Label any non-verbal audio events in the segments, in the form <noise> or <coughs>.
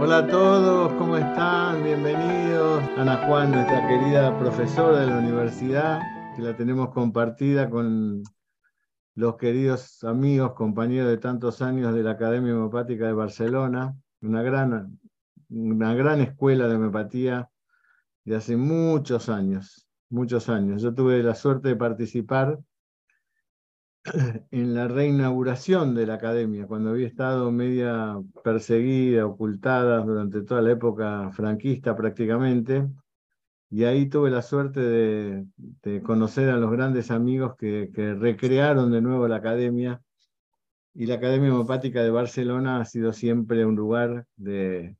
Hola a todos, ¿cómo están? Bienvenidos. Ana Juan, nuestra querida profesora de la universidad, que la tenemos compartida con los queridos amigos, compañeros de tantos años de la Academia Homeopática de Barcelona, una gran, una gran escuela de homeopatía de hace muchos años, muchos años. Yo tuve la suerte de participar <clears throat> en la reinauguración de la academia, cuando había estado media perseguida, ocultada durante toda la época franquista prácticamente, y ahí tuve la suerte de, conocer a los grandes amigos que, recrearon de nuevo la academia, y la Academia Homopática de Barcelona ha sido siempre un lugar de,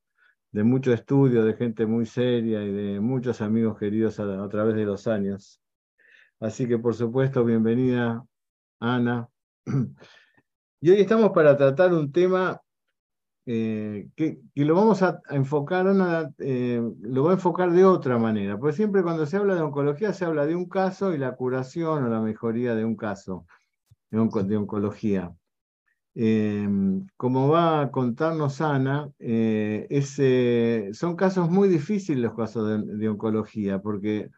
mucho estudio, de gente muy seria y de muchos amigos queridos a través de los años. Así que, por supuesto, bienvenida Ana. Y hoy estamos para tratar un tema eh, que, lo vamos a, enfocar, Ana, eh, lo voy a enfocar de otra manera, porque siempre cuando se habla de oncología se habla de un caso y la curación o la mejoría de un caso de, oncología. Eh, como va a contarnos Ana, son casos muy difíciles los casos de oncología, porque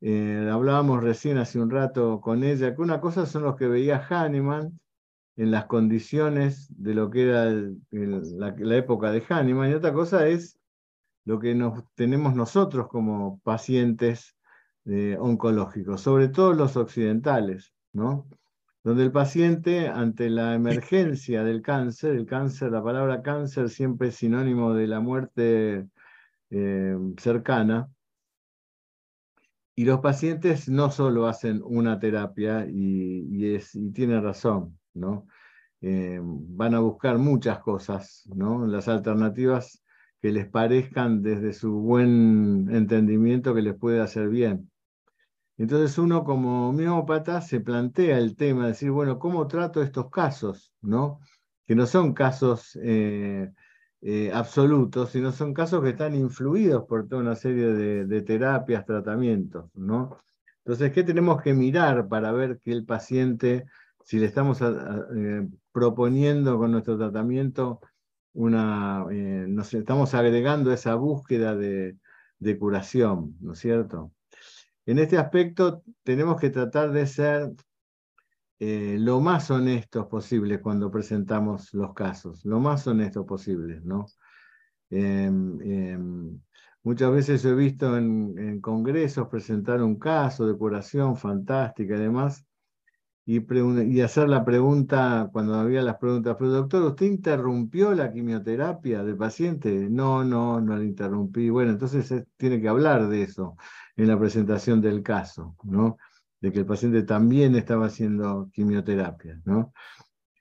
eh, hablábamos recién hace un rato con ella, que una cosa son los que veía Hahnemann en las condiciones de lo que era la, época de Hahnemann, y otra cosa es lo que nos, tenemos nosotros como pacientes eh, oncológicos, sobre todo los occidentales, ¿no? donde el paciente ante la emergencia del cáncer, el cáncer, la palabra cáncer siempre es sinónimo de la muerte eh, cercana, y los pacientes no solo hacen una terapia y, y razón, ¿no? Eh, van a buscar muchas cosas, ¿no? Las alternativas que les parezcan desde su buen entendimiento que les puede hacer bien. Entonces uno como homeópata se plantea el tema de decir, bueno, ¿cómo trato estos casos? ¿no? Que no son casos eh, eh, absolutos, sino son casos que están influidos por toda una serie de, terapias, tratamientos, ¿no? Entonces, ¿qué tenemos que mirar para ver que el paciente, si le estamos eh, proponiendo con nuestro tratamiento, una, eh, nos estamos agregando esa búsqueda de, de curación, ¿no es cierto? En este aspecto tenemos que tratar de ser eh, lo más honestos posible cuando presentamos los casos, lo más honestos posible, ¿no? Em, em, muchas veces he visto en, congresos presentar un caso de curación fantástica y demás, y, y, hacer la pregunta, cuando había las preguntas, pero doctor, ¿usted interrumpió la quimioterapia del paciente? No, no, no la interrumpí. Bueno, entonces tiene que hablar de eso en la presentación del caso, ¿no? De que el paciente también estaba haciendo quimioterapia, ¿no?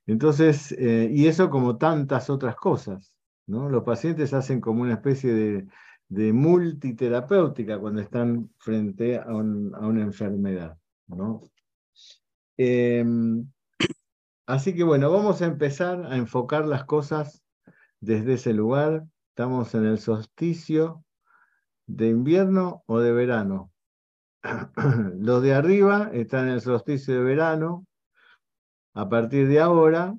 Entonces, eh, y eso como tantas otras cosas, ¿no? Los pacientes hacen como una especie de, multiterapéutica cuando están frente a, una enfermedad, ¿no? Em, así que bueno, vamos a empezar a enfocar las cosas desde ese lugar. Estamos en el solsticio de invierno o de verano. <clears throat> Los de arriba están en el solsticio de verano. A partir de ahora,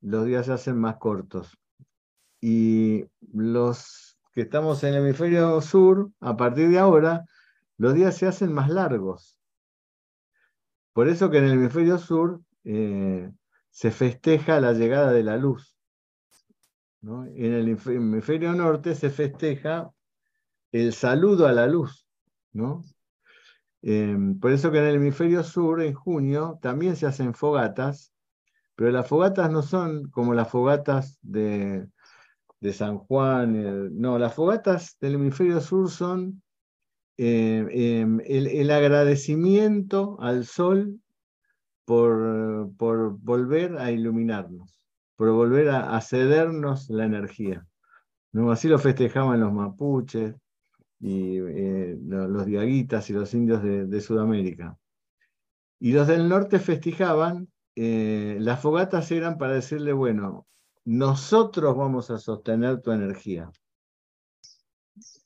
los días se hacen más cortos. Y los que estamos en el hemisferio sur, a partir de ahora, los días se hacen más largos. Por eso que en el hemisferio sur eh, se festeja la llegada de la luz. En el hemisferio norte se festeja el saludo a la luz. ¿no? Em, por eso que en el hemisferio sur, en junio, también se hacen fogatas, pero las fogatas no son como las fogatas de, San Juan. no, las fogatas del hemisferio sur son em, em, el, agradecimiento al sol por, por volver a iluminarnos, por volver a, cedernos la energía. ¿no? Así lo festejaban los mapuches, y eh, los diaguitas y los indios de, Sudamérica. Y los del norte festejaban, eh, las fogatas eran para decirle, bueno, nosotros vamos a sostener tu energía.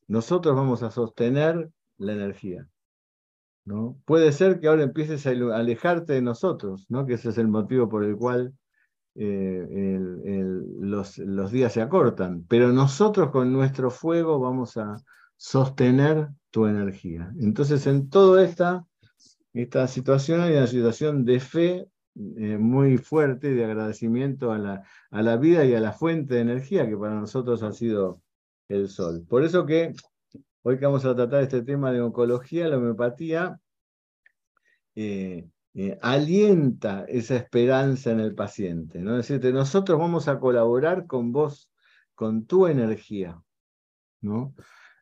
Nosotros vamos a sostener la energía. ¿no? Puede ser que ahora empieces a alejarte de nosotros, ¿no? que ese es el motivo por el cual eh, los, los días se acortan, pero nosotros con nuestro fuego vamos a sostener tu energía. Entonces, en toda esta, esta situación hay una situación de fe eh, muy fuerte, de agradecimiento a la, a la vida y a la fuente de energía que para nosotros ha sido el sol. Por eso que hoy que vamos a tratar este tema de oncología, la homeopatía eh, eh, alienta esa esperanza en el paciente, ¿no? Es decir, nosotros vamos a colaborar con vos, con tu energía, ¿no?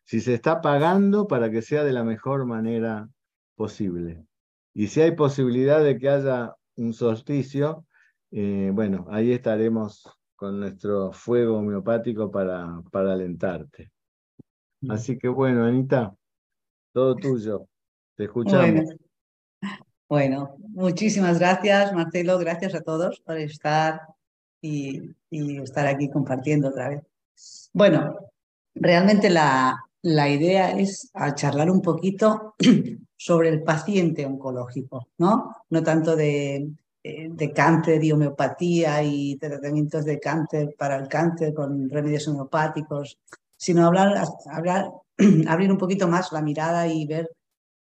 Si se está pagando para que sea de la mejor manera posible. Y si hay posibilidad de que haya un solsticio, eh, bueno, ahí estaremos con nuestro fuego homeopático para, para alentarte. Así que bueno, Anita, todo tuyo. Te escuchamos. Bueno, muchísimas gracias, Marcelo. Gracias a todos por estar y, estar aquí compartiendo otra vez. Bueno, realmente la, la idea es charlar un poquito <clears throat> sobre el paciente oncológico, ¿no? No tanto de, eh, de cáncer y homeopatía y tratamientos de cáncer para el cáncer con remedios homeopáticos, sino hablar, hablar, <clears throat> abrir un poquito más la mirada y ver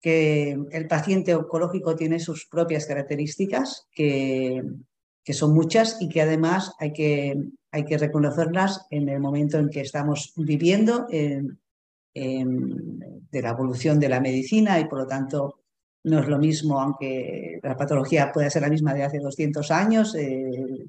que el paciente oncológico tiene sus propias características, que, que son muchas y que además hay que, hay que reconocerlas en el momento en que estamos viviendo en, de la evolución de la medicina y por lo tanto no es lo mismo, aunque la patología pueda ser la misma de hace 200 años, eh,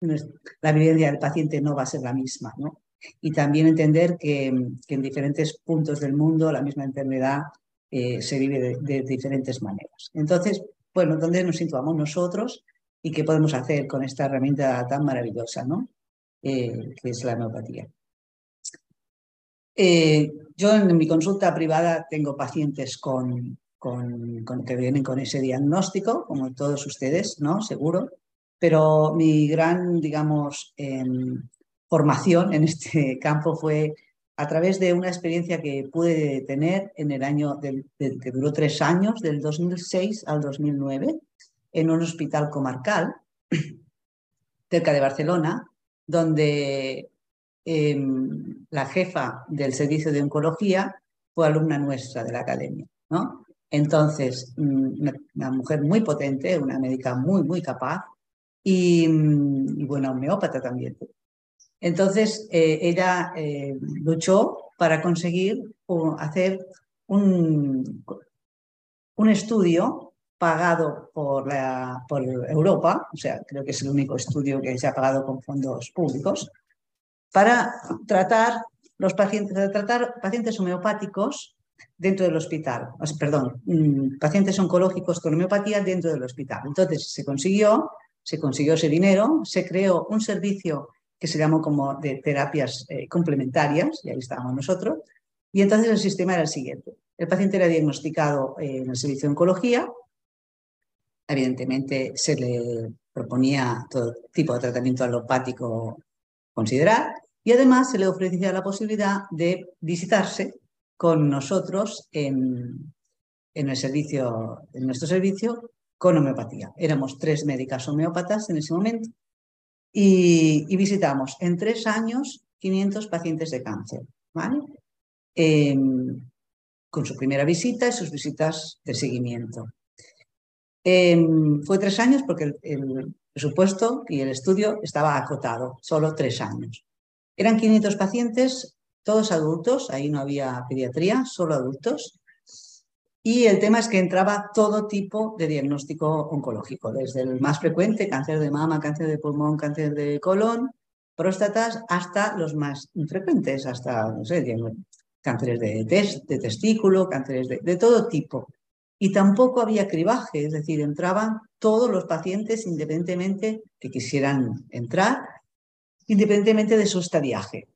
la vivencia del paciente no va a ser la misma. ¿no? Y también entender que, que en diferentes puntos del mundo la misma enfermedad eh, se vive de, diferentes maneras. Entonces, bueno, ¿dónde nos situamos nosotros y qué podemos hacer con esta herramienta tan maravillosa, ¿no? Eh, que es la homeopatía? Eh, yo en mi consulta privada tengo pacientes con, con, que vienen con ese diagnóstico, como todos ustedes, ¿no? Seguro. Pero mi gran, digamos, em, formación en este <laughs> campo fue a través de una experiencia que pude tener en el año que duró tres años, del 2006 al 2009, en un hospital comarcal <clears throat> cerca de Barcelona, donde em, la jefa del servicio de oncología fue alumna nuestra de la academia. ¿no? Entonces, mm, una, mujer muy potente, una médica muy, muy capaz y, mm, y buena homeópata también. Entonces, eh, ella eh, luchó para conseguir hacer un, un estudio pagado por, la, por Europa, o sea, creo que es el único estudio que se ha pagado con fondos públicos, para tratar los pacientes, tratar pacientes homeopáticos dentro del hospital, perdón, mm, pacientes oncológicos con homeopatía dentro del hospital. Entonces se consiguió, se consiguió ese dinero, se creó un servicio que se llamó como de terapias eh, complementarias, y ahí estábamos nosotros. Y entonces el sistema era el siguiente. El paciente era diagnosticado eh, en el servicio de oncología, evidentemente se le proponía todo tipo de tratamiento alopático considerar y además se le ofrecía la posibilidad de visitarse con nosotros en, el servicio, en nuestro servicio con homeopatía. Éramos tres médicas homeópatas en ese momento y, visitamos en tres años 500 pacientes de cáncer, ¿vale? Em, con su primera visita y sus visitas de seguimiento. Em, fue tres años porque el, presupuesto y el estudio estaba acotado, solo tres años. Eran 500 pacientes, todos adultos, ahí no había pediatría, solo adultos, y el tema es que entraba todo tipo de diagnóstico oncológico, desde el más frecuente, cáncer de mama, cáncer de pulmón, cáncer de colon, próstatas, hasta los más infrecuentes, hasta, no sé, cánceres de, testículo, cánceres de todo tipo. Y tampoco había cribaje, es decir, entraban todos los pacientes independientemente que quisieran entrar, independientemente de su estadiaje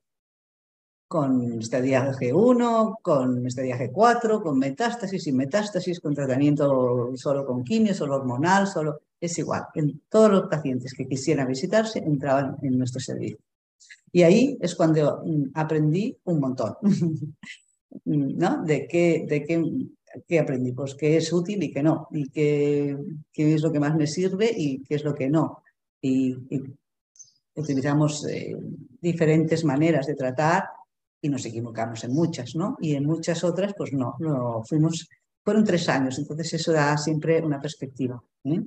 con estadiaje 1, con estadiaje 4, con metástasis, sin metástasis, con tratamiento solo con quimio, solo hormonal, solo... Es igual, en todos los pacientes que quisieran visitarse entraban en nuestro servicio. Y ahí es cuando mm, aprendí un montón, <laughs> ¿no? De qué, de qué, qué aprendí, pues qué es útil y qué no, y qué, qué es lo que más me sirve y qué es lo que no. y, utilizamos eh, diferentes maneras de tratar y nos equivocamos en muchas, ¿no? Y en muchas otras, pues no, no fuimos, fueron tres años, entonces eso da siempre una perspectiva. ¿eh?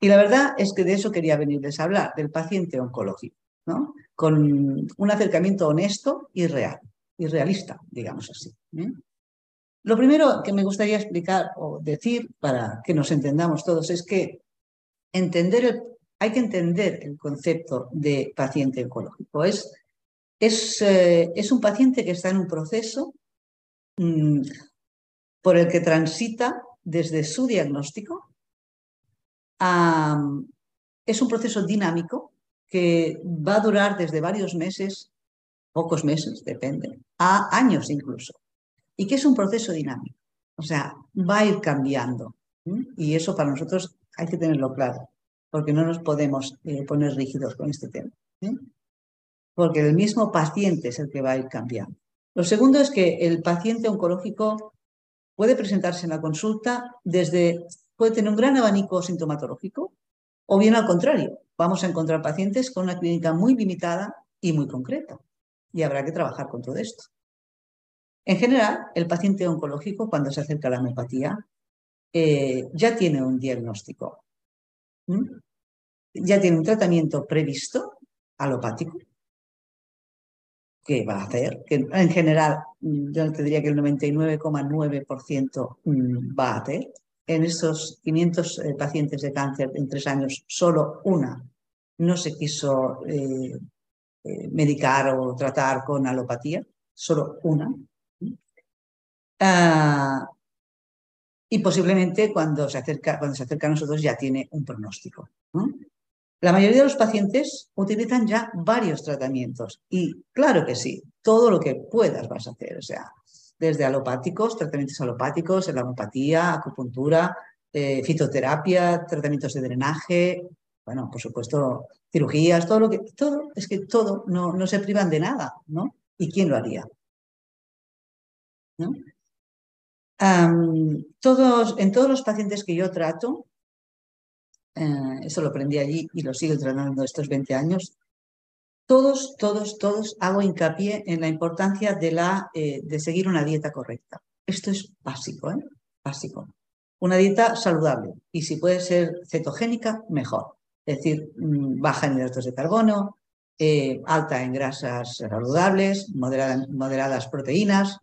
Y la verdad es que de eso quería venirles a hablar, del paciente oncológico, ¿no? Con un acercamiento honesto y real, y realista, digamos así. ¿eh? Lo primero que me gustaría explicar o decir para que nos entendamos todos es que entender hay que entender el concepto de paciente oncológico. Es eh, es, un paciente que está en un proceso mm, por el que transita desde su diagnóstico. es un proceso dinámico que va a durar desde varios meses, pocos meses, depende, a años incluso. Y que es un proceso dinámico. O sea, va a ir cambiando. Y eso para nosotros hay que tenerlo claro, porque no nos podemos eh, poner rígidos con este tema porque el mismo paciente es el que va a ir cambiando. Lo segundo es que el paciente oncológico puede presentarse en la consulta desde, puede tener un gran abanico sintomatológico, o bien al contrario, vamos a encontrar pacientes con una clínica muy limitada y muy concreta, y habrá que trabajar con todo esto. En general, el paciente oncológico, cuando se acerca a la homeopatía, eh, ya tiene un diagnóstico, ya tiene un tratamiento previsto alopático, que va a hacer, que en general mm, yo te diría que el 99,9% mm, va a hacer. En esos 500 eh, pacientes de cáncer en tres años, solo una no se quiso eh, eh, medicar o tratar con alopatía, solo una. Y posiblemente cuando se, acerca, cuando se acerca a nosotros ya tiene un pronóstico. La mayoría de los pacientes utilizan ya varios tratamientos y claro que sí, todo lo que puedas vas a hacer, o sea, desde alopáticos, tratamientos alopáticos, la homopatía, acupuntura, eh, fitoterapia, tratamientos de drenaje, bueno, por supuesto, cirugías, todo lo que, todo, es que todo, no, no se privan de nada, ¿no? ¿Y quién lo haría? Todos, en todos los pacientes que yo trato, eh, eso lo aprendí allí y lo sigo tratando estos 20 años, todos, todos, todos hago hincapié en la importancia de, la, eh, de seguir una dieta correcta. Esto es básico, ¿eh? Básico. Una dieta saludable y si puede ser cetogénica, mejor. Es decir, mm, baja en hidratos de carbono, alta en grasas saludables, moderadas proteínas.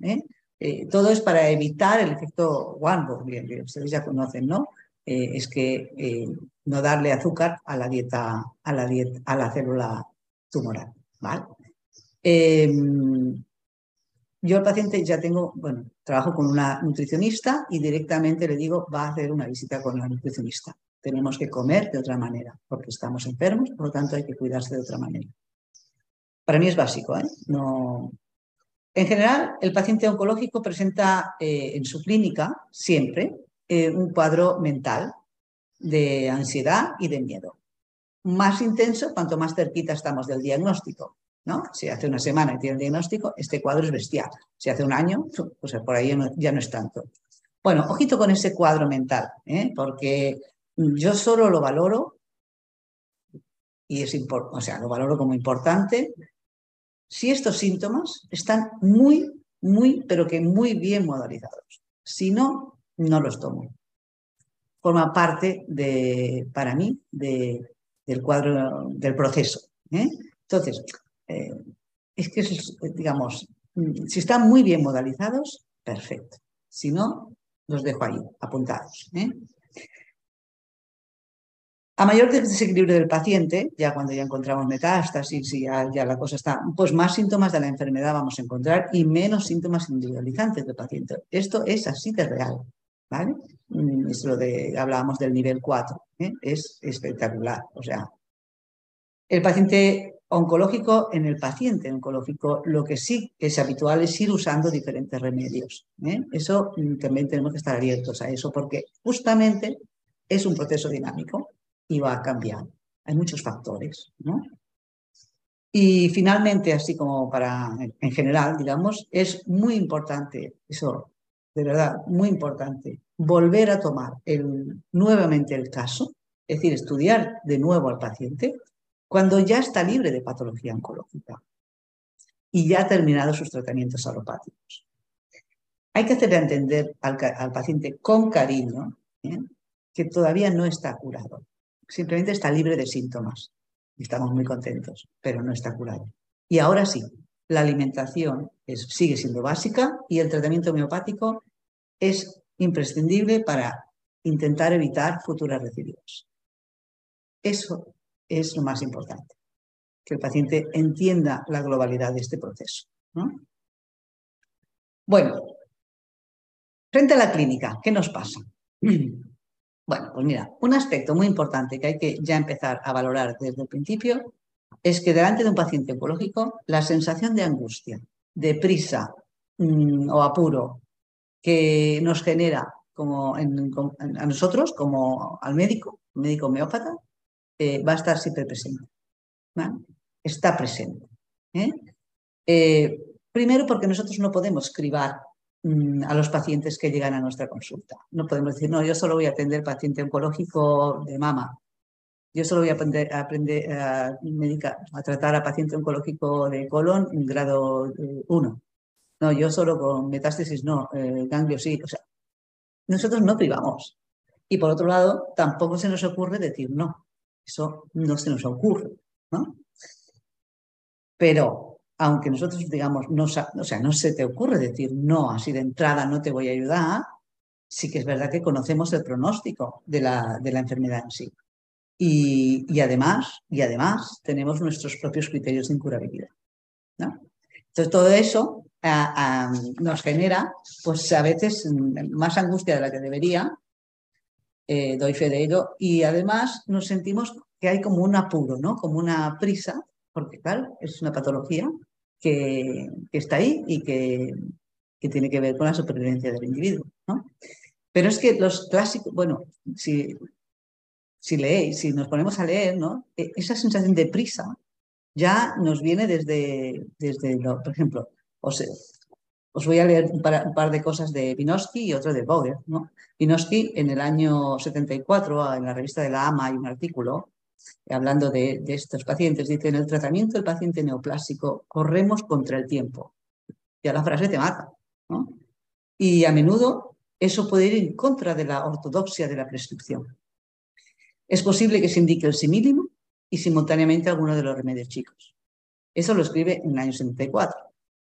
Todo es para evitar el efecto Warburg, que ustedes ya conocen, ¿no? es que no darle azúcar a la dieta, a la, dieta, a la célula tumoral. ¿vale? Em, yo al paciente ya tengo, bueno, trabajo con una nutricionista y directamente le digo, va a hacer una visita con la nutricionista. Tenemos que comer de otra manera, porque estamos enfermos, por lo tanto hay que cuidarse de otra manera. Para mí es básico, ¿eh? No... En general, el paciente oncológico presenta eh, en su clínica siempre eh, un cuadro mental de ansiedad y de miedo. Más intenso cuanto más cerquita estamos del diagnóstico. ¿no? Si hace una semana y tiene el diagnóstico, este cuadro es bestial. Si hace un año, pues por ahí ya no es tanto. Bueno, ojito con ese cuadro mental, ¿eh? porque yo solo lo valoro, y es o sea, lo valoro como importante, si estos síntomas están muy, muy, pero que muy bien modalizados. Si no, no los tomo forma parte de, para mí, de, del cuadro, del proceso. ¿eh? Entonces, eh, es que, digamos, si están muy bien modalizados, perfecto. Si no, los dejo ahí, apuntados. ¿eh? A mayor desequilibrio del paciente, ya cuando ya encontramos metástasis y ya, ya, la cosa está, pues más síntomas de la enfermedad vamos a encontrar y menos síntomas individualizantes del paciente. Esto es así de real. ¿vale? Mm, es lo de, hablábamos del nivel 4, ¿eh? es espectacular. O sea, el paciente oncológico, en el paciente oncológico, lo que sí es habitual es ir usando diferentes remedios. ¿eh? Eso mm, también tenemos que estar abiertos a eso, porque justamente es un proceso dinámico y va a cambiar. Hay muchos factores, ¿no? Y finalmente, así como para en general, digamos, es muy importante eso de verdad, muy importante, volver a tomar nuevamente el caso es decir, estudiar de nuevo al paciente cuando ya está libre de patología oncológica y ya ha terminado sus tratamientos alopáticos. Hay que hacerle entender al, paciente con cariño ¿eh? que todavía no está curado, simplemente está libre de síntomas y estamos muy contentos, pero no está curado. Y ahora sí, la alimentación sigue siendo básica y el tratamiento homeopático es imprescindible para intentar evitar futuras recidivas. Eso es lo más importante, que el paciente entienda la globalidad de este proceso. Bueno, frente a la clínica, ¿qué nos pasa? <clears throat> Bueno, pues mira, un aspecto muy importante que hay que ya empezar a valorar desde el principio es que delante de un paciente oncológico la sensación de angustia, de prisa mm, o apuro que nos genera como a nosotros, como al médico, médico homeópata, eh, va a estar siempre presente. Está presente. ¿eh? Eh, primero porque nosotros no podemos cribar a los pacientes que llegan a nuestra consulta. No podemos decir, no, yo solo voy a atender paciente oncológico de mama. Yo solo voy a aprender, a, aprender a, tratar a paciente oncológico de colon grado 1. No, yo solo con metástasis no, ganglio sí. O sea, nosotros no privamos. Y por otro lado, tampoco se nos ocurre decir no. Eso no se nos ocurre, ¿no? Pero aunque nosotros digamos, no, o sea, no se te ocurre decir no, así de entrada no te voy a ayudar, sí que es verdad que conocemos el pronóstico de la, enfermedad en sí. Y, además, y además tenemos nuestros propios criterios de incurabilidad. ¿no? Entonces, todo eso nos genera, pues a veces más angustia de la que debería, eh, doy fe de ello, y además nos sentimos que hay como un apuro, ¿no? Como una prisa, porque claro, es una patología que, está ahí y que, tiene que ver con la supervivencia del individuo, ¿no? Pero es que los clásicos, bueno, si, si leéis, si nos ponemos a leer, ¿no? E, esa sensación de prisa ya nos viene desde, desde lo, por ejemplo, os, os voy a leer un par, de cosas de Vinosky y otro de Boger. ¿no? en el año 74, en la revista de la AMA, hay un artículo hablando de, estos pacientes. Dice, en el tratamiento del paciente neoplásico corremos contra el tiempo. Ya la frase te mata. Y a menudo eso puede ir en contra de la ortodoxia de la prescripción. Es posible que se indique el simílimo y simultáneamente alguno de los remedios chicos. Eso lo escribe en el año 74.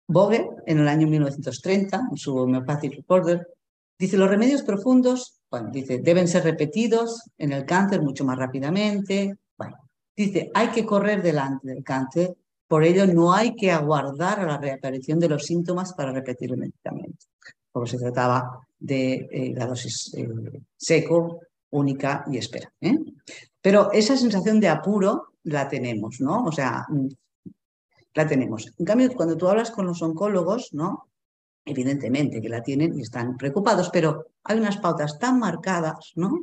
Boger, en el año 1930, en su Homeopathic Recorder, dice los remedios profundos, bueno, dice, deben ser repetidos en el cáncer mucho más rápidamente. Dice, hay que correr delante del cáncer, por ello no hay que aguardar a la reaparición de los síntomas para repetir el medicamento, como se trataba de eh, la dosis eh, seco, única y espera. ¿eh? Pero esa sensación de apuro la tenemos, ¿no? O sea, la tenemos. En cambio, cuando tú hablas con los oncólogos, ¿no? Evidentemente que la tienen y están preocupados, pero hay unas pautas tan marcadas, ¿no?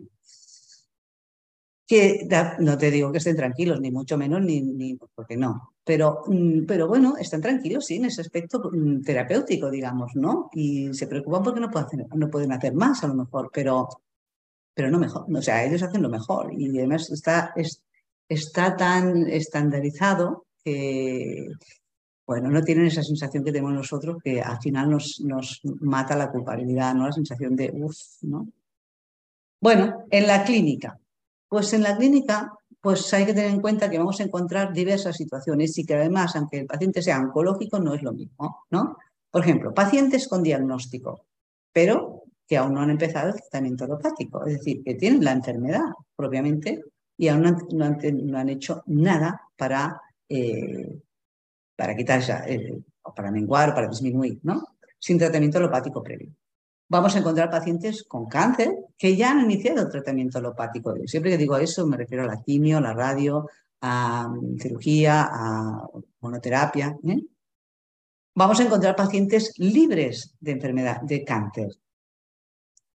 Que no te digo que estén tranquilos, ni mucho menos, ni, ni porque no. Pero, mm, pero bueno, están tranquilos, sí, en ese aspecto mm, terapéutico, digamos, ¿no? Y se preocupan porque no pueden hacer, más, a lo mejor, pero, pero no mejor. O sea, ellos hacen lo mejor. Y además está, está tan estandarizado que, bueno, no tienen esa sensación que tenemos nosotros que al final nos, nos mata la culpabilidad, ¿no? La sensación de uff, ¿no? Bueno, en la clínica. Pues en la clínica, pues hay que tener en cuenta que vamos a encontrar diversas situaciones y que además, aunque el paciente sea oncológico, no es lo mismo, ¿no? Por ejemplo, pacientes con diagnóstico, pero que aún no han empezado el tratamiento alopático, es decir, que tienen la enfermedad propiamente y aún no han, hecho nada para eh, para quitar o para menguar para disminuir, ¿no? Sin tratamiento alopático previo. Vamos a encontrar pacientes con cáncer que ya han iniciado el tratamiento alopático. Siempre que digo eso me refiero a la quimio, a la radio, a mm, cirugía, a monoterapia. ¿eh? Vamos a encontrar pacientes libres de enfermedad, de cáncer,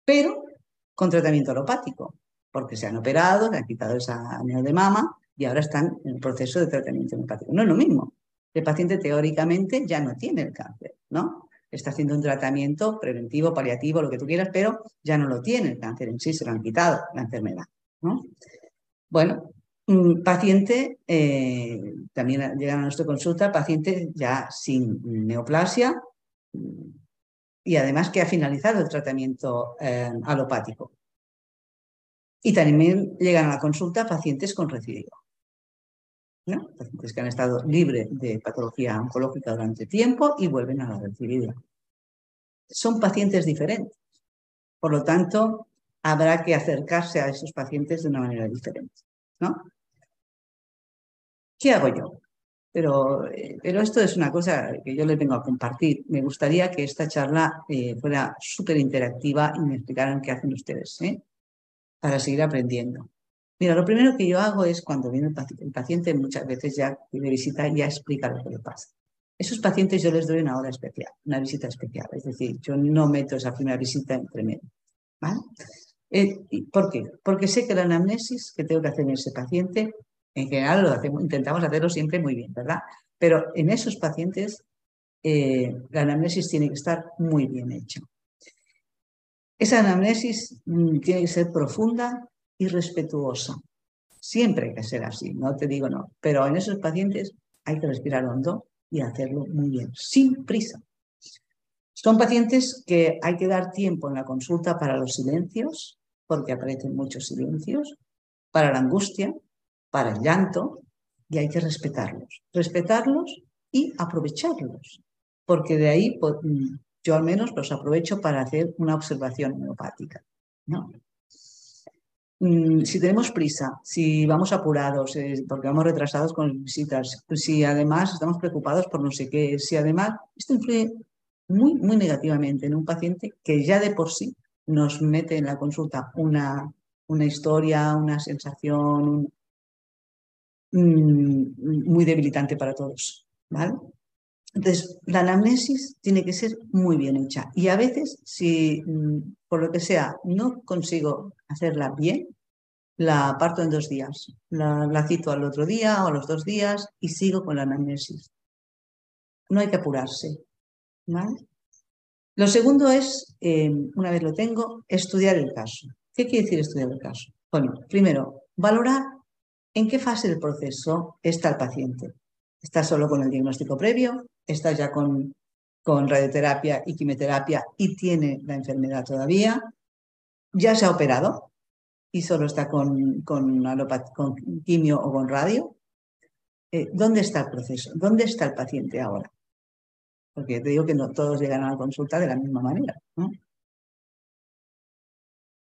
pero con tratamiento alopático, porque se han operado, se han quitado esa anillo de mama y ahora están en el proceso de tratamiento homeopático. No es lo mismo. El paciente teóricamente ya no tiene el cáncer, ¿no? Está haciendo un tratamiento preventivo, paliativo, lo que tú quieras, pero ya no lo tiene el cáncer en sí, se lo han quitado la enfermedad, ¿no? Bueno, un paciente, eh, también llegan a nuestra consulta, paciente ya sin neoplasia y además que ha finalizado el tratamiento eh, alopático. Y también llegan a la consulta pacientes con recidivo. Pacientes que han estado libres de patología oncológica durante tiempo y vuelven a la recidiva. Son pacientes diferentes. Por lo tanto, habrá que acercarse a esos pacientes de una manera diferente. ¿no? ¿Qué hago yo? Pero, eh, pero esto es una cosa que yo les vengo a compartir. Me gustaría que esta charla eh, fuera súper interactiva y me explicaran qué hacen ustedes ¿eh? para seguir aprendiendo. Mira, lo primero que yo hago es cuando viene el paciente, el paciente muchas veces ya de visita ya explica lo que le pasa. Esos pacientes yo les doy una hora especial, una visita especial. Es decir, yo no meto esa primera visita entre medio. ¿vale? Eh, ¿Por qué? Porque sé que la anamnesis que tengo que hacer en ese paciente, en general lo hacemos, intentamos hacerlo siempre muy bien, ¿verdad? Pero en esos pacientes eh, la anamnesis tiene que estar muy bien hecha. Esa anamnesis mm, tiene que ser profunda y respetuosa. Siempre hay que ser así, no te digo no, pero en esos pacientes hay que respirar hondo y hacerlo muy bien, sin prisa. Son pacientes que hay que dar tiempo en la consulta para los silencios, porque aparecen muchos silencios, para la angustia, para el llanto, y hay que respetarlos. Respetarlos y aprovecharlos, porque de ahí pues, mm, yo al menos los aprovecho para hacer una observación homeopática. ¿no? Mm, si tenemos prisa, si vamos apurados, eh, porque vamos retrasados con las visitas, si además estamos preocupados por no sé qué, si además esto influye muy, muy negativamente en un paciente que ya de por sí nos mete en la consulta una, una historia, una sensación mm, muy debilitante para todos. ¿vale? Entonces, la anamnesis tiene que ser muy bien hecha. Y a veces, si mm, por lo que sea no consigo hacerla bien, la parto en dos días. La, cito al otro día o a los dos días y sigo con la anamnesis. No hay que apurarse. ¿vale? Lo segundo es, eh, una vez lo tengo, estudiar el caso. ¿Qué quiere decir estudiar el caso? Bueno, primero, valorar en qué fase del proceso está el paciente. ¿Está solo con el diagnóstico previo? ¿Está ya con, con radioterapia y quimioterapia y tiene la enfermedad todavía? ¿Ya se ha operado y solo está con, con, quimio o con radio? Eh, ¿Dónde está el proceso? ¿Dónde está el paciente ahora? porque te digo que no todos llegan a la consulta de la misma manera.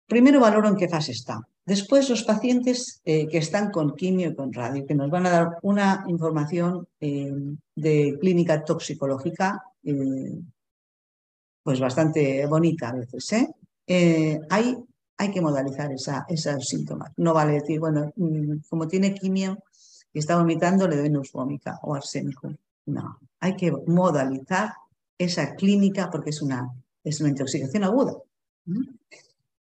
Primero valoro en qué fase está. Después los pacientes eh, que están con quimio y con radio, que nos van a dar una información eh, de clínica toxicológica, eh, pues bastante bonita a veces. hay, hay que modalizar esa, esos síntomas. No vale decir, bueno, mm, como tiene quimio y está vomitando, le doy neusfómica o arsénico. No, hay que modalizar esa clínica porque es una, es una intoxicación aguda.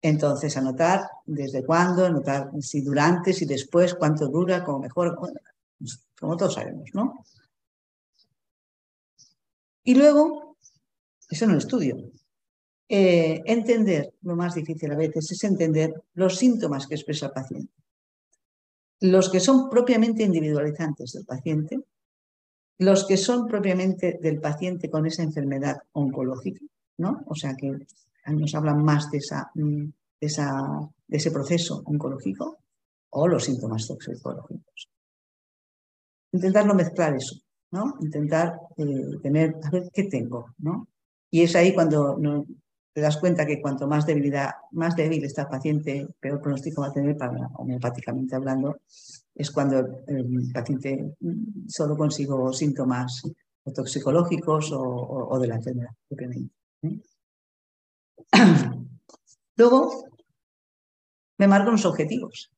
Entonces, anotar desde cuándo, anotar si durante, si después, cuánto dura, como mejor, como todos sabemos, ¿no? Y luego, eso no lo estudio. Eh, entender, lo más difícil a veces es entender los síntomas que expresa el paciente. Los que son propiamente individualizantes del paciente los que son propiamente del paciente con esa enfermedad oncológica, ¿no? O sea que nos hablan más mm, de, ese proceso oncológico o los síntomas toxicológicos. Intentar no mezclar eso, ¿no? Intentar eh, tener, ¿qué tengo? ¿no? Y es ahí cuando te das cuenta que cuanto más debilidad, más débil está el paciente, peor pronóstico va a tener para, homeopáticamente hablando, es cuando el paciente solo consigo síntomas toxicológicos o, de la enfermedad. ¿eh? <clears throat> Luego, me marco unos objetivos.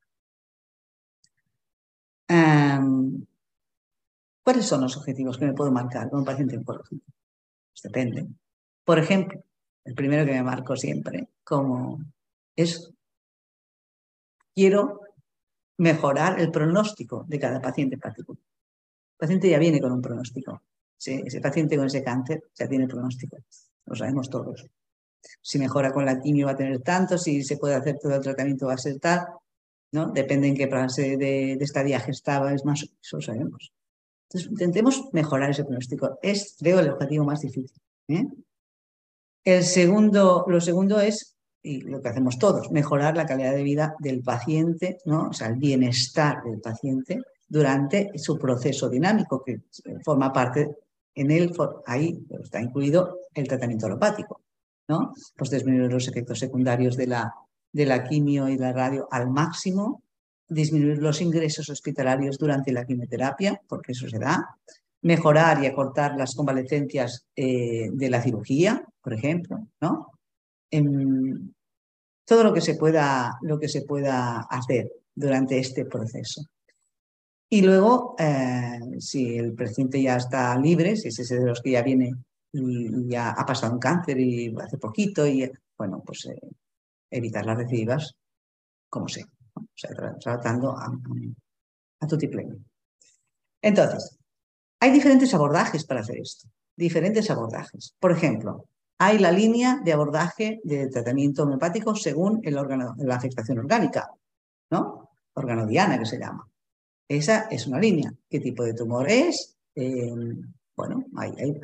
¿Cuáles son los objetivos que me puedo marcar con un paciente oncológico? Pues depende. Por ejemplo, el primero que me marco siempre, como es, quiero mejorar el pronóstico de cada paciente en particular. El paciente ya viene con un pronóstico. Ese paciente con ese cáncer ya tiene pronóstico, lo sabemos todos. Si mejora con la quimio va a tener tanto, si se puede hacer todo el tratamiento va a ser tal. ¿no? Depende en qué fase de, esta viaje estaba, es más, eso lo sabemos. Entonces, intentemos mejorar ese pronóstico. Es, creo, el objetivo más difícil. ¿eh? El segundo, lo segundo es, y lo que hacemos todos, mejorar la calidad de vida del paciente, ¿no? o sea, el bienestar del paciente durante su proceso dinámico, que forma parte, en él, ahí está incluido el tratamiento alopático, ¿no? Pues disminuir los efectos secundarios de la, de la quimio y la radio al máximo, disminuir los ingresos hospitalarios durante la quimioterapia, porque eso se da, mejorar y acortar las convalecencias eh, de la cirugía, por ejemplo, ¿no? todo lo que, se pueda, lo que se pueda hacer durante este proceso. Y luego, eh, si el paciente ya está libre, si es ese de los que ya viene y, ya ha pasado un cáncer y hace poquito, y bueno, pues eh, evitar las recidivas como sea, tratando a, a, tu Entonces, hay diferentes abordajes para hacer esto, diferentes abordajes. Por ejemplo, hay la línea de abordaje de tratamiento homeopático según el órgano, la afectación orgánica, ¿no? Organodiana que se llama. Esa es una línea. ¿Qué tipo de tumor es? Eh, bueno, hay, hay,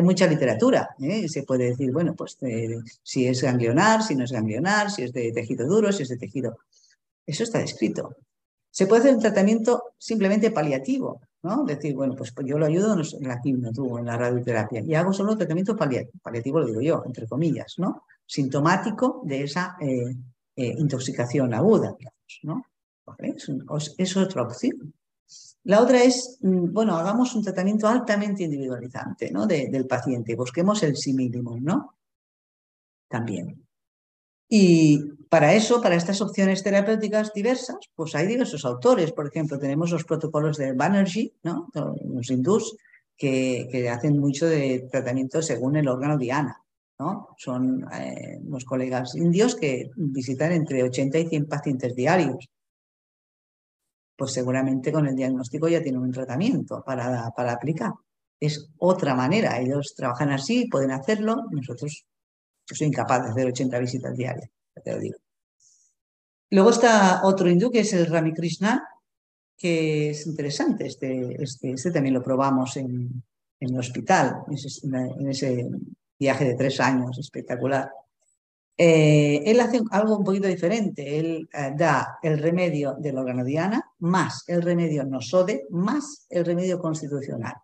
mucha literatura. ¿eh? Se puede decir, bueno, pues eh, si es ganglionar, si no es ganglionar, si es de tejido duro, si es de tejido. Eso está descrito. Se puede hacer un tratamiento simplemente paliativo, ¿no? Decir, bueno, pues yo lo ayudo en la quimio, en la radioterapia, y hago solo un tratamiento paliativo, paliativo lo digo yo, entre comillas, ¿no? Sintomático de esa intoxicación aguda, digamos, ¿no? Es, otra opción. La otra es, mm, bueno, hagamos un tratamiento altamente individualizante ¿no? del paciente, busquemos el sí mínimo, ¿no? También. Y para eso, para estas opciones terapéuticas diversas, pues hay diversos autores. Por ejemplo, tenemos los protocolos de Banerjee, ¿no? los hindús, que, hacen mucho de tratamiento según el órgano diana. ¿no? Son eh, unos colegas indios que visitan entre 80 y 100 pacientes diarios pues seguramente con el diagnóstico ya tienen un tratamiento para, para aplicar. Es otra manera, ellos trabajan así, pueden hacerlo, nosotros, yo soy incapaz de hacer 80 visitas diarias, te lo digo. Luego está otro hindú que es el Ramikrishna, que es interesante, este, este, este también lo probamos en, en el hospital, en ese viaje de tres años espectacular. Eh, él hace algo un poquito diferente. Él eh, da el remedio de la organodiana más el remedio nosode más el remedio constitucional.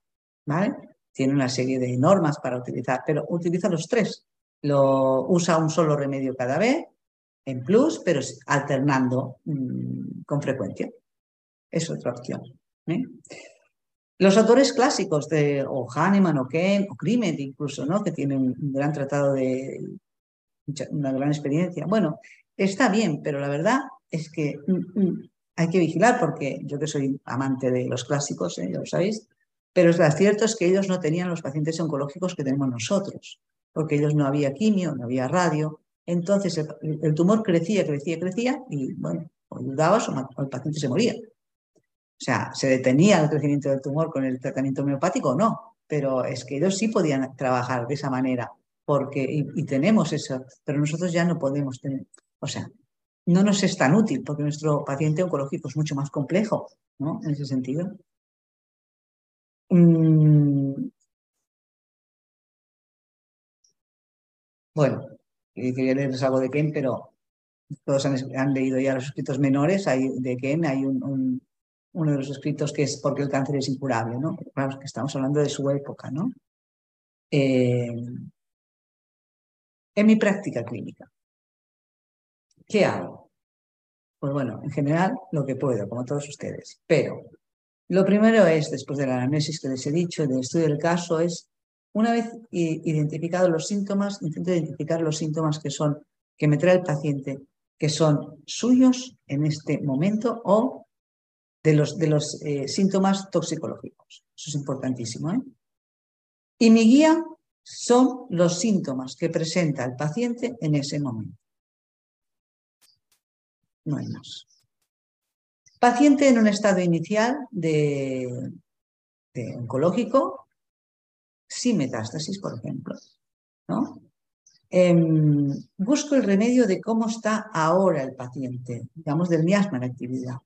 ¿vale? Tiene una serie de normas para utilizar, pero utiliza los tres. Lo, usa un solo remedio cada vez, en plus, pero alternando mm, con frecuencia. Es otra opción. ¿eh? Los autores clásicos de o Hahnemann o Ken o Krimet incluso, ¿no? que tienen un gran tratado de una gran experiencia. Bueno, está bien, pero la verdad es que mm, mm, hay que vigilar porque yo que soy amante de los clásicos, ¿eh? ya lo sabéis, pero lo cierto es que ellos no tenían los pacientes oncológicos que tenemos nosotros, porque ellos no había quimio, no había radio, entonces el, tumor crecía, crecía, crecía y bueno, o ayudabas o, el paciente se moría. O sea, se detenía el crecimiento del tumor con el tratamiento homeopático no, pero es que ellos sí podían trabajar de esa manera porque, y, tenemos eso, pero nosotros ya no podemos tener, o sea, no nos es tan útil porque nuestro paciente oncológico es mucho más complejo, ¿no? En ese sentido. Mm. Bueno, quería leerles algo de Ken, pero todos han, leído ya los escritos menores hay, de Ken. Hay un, uno de los escritos que es porque el cáncer es incurable, ¿no? Claro, que estamos hablando de su época, ¿no? Eh, en mi práctica clínica. ¿Qué hago? Pues bueno, en general lo que puedo, como todos ustedes. Pero lo primero es, después del análisis que les he dicho, del estudio del caso, es una vez identificados los síntomas, intento identificar los síntomas que son, que me trae el paciente, que son suyos en este momento o de los, de los eh, síntomas toxicológicos. Eso es importantísimo. ¿eh? Y mi guía son los síntomas que presenta el paciente en ese momento. No hay más. Paciente en un estado inicial de, oncológico, sin metástasis, por ejemplo. ¿no? Em, busco el remedio de cómo está ahora el paciente, digamos del miasma en actividad.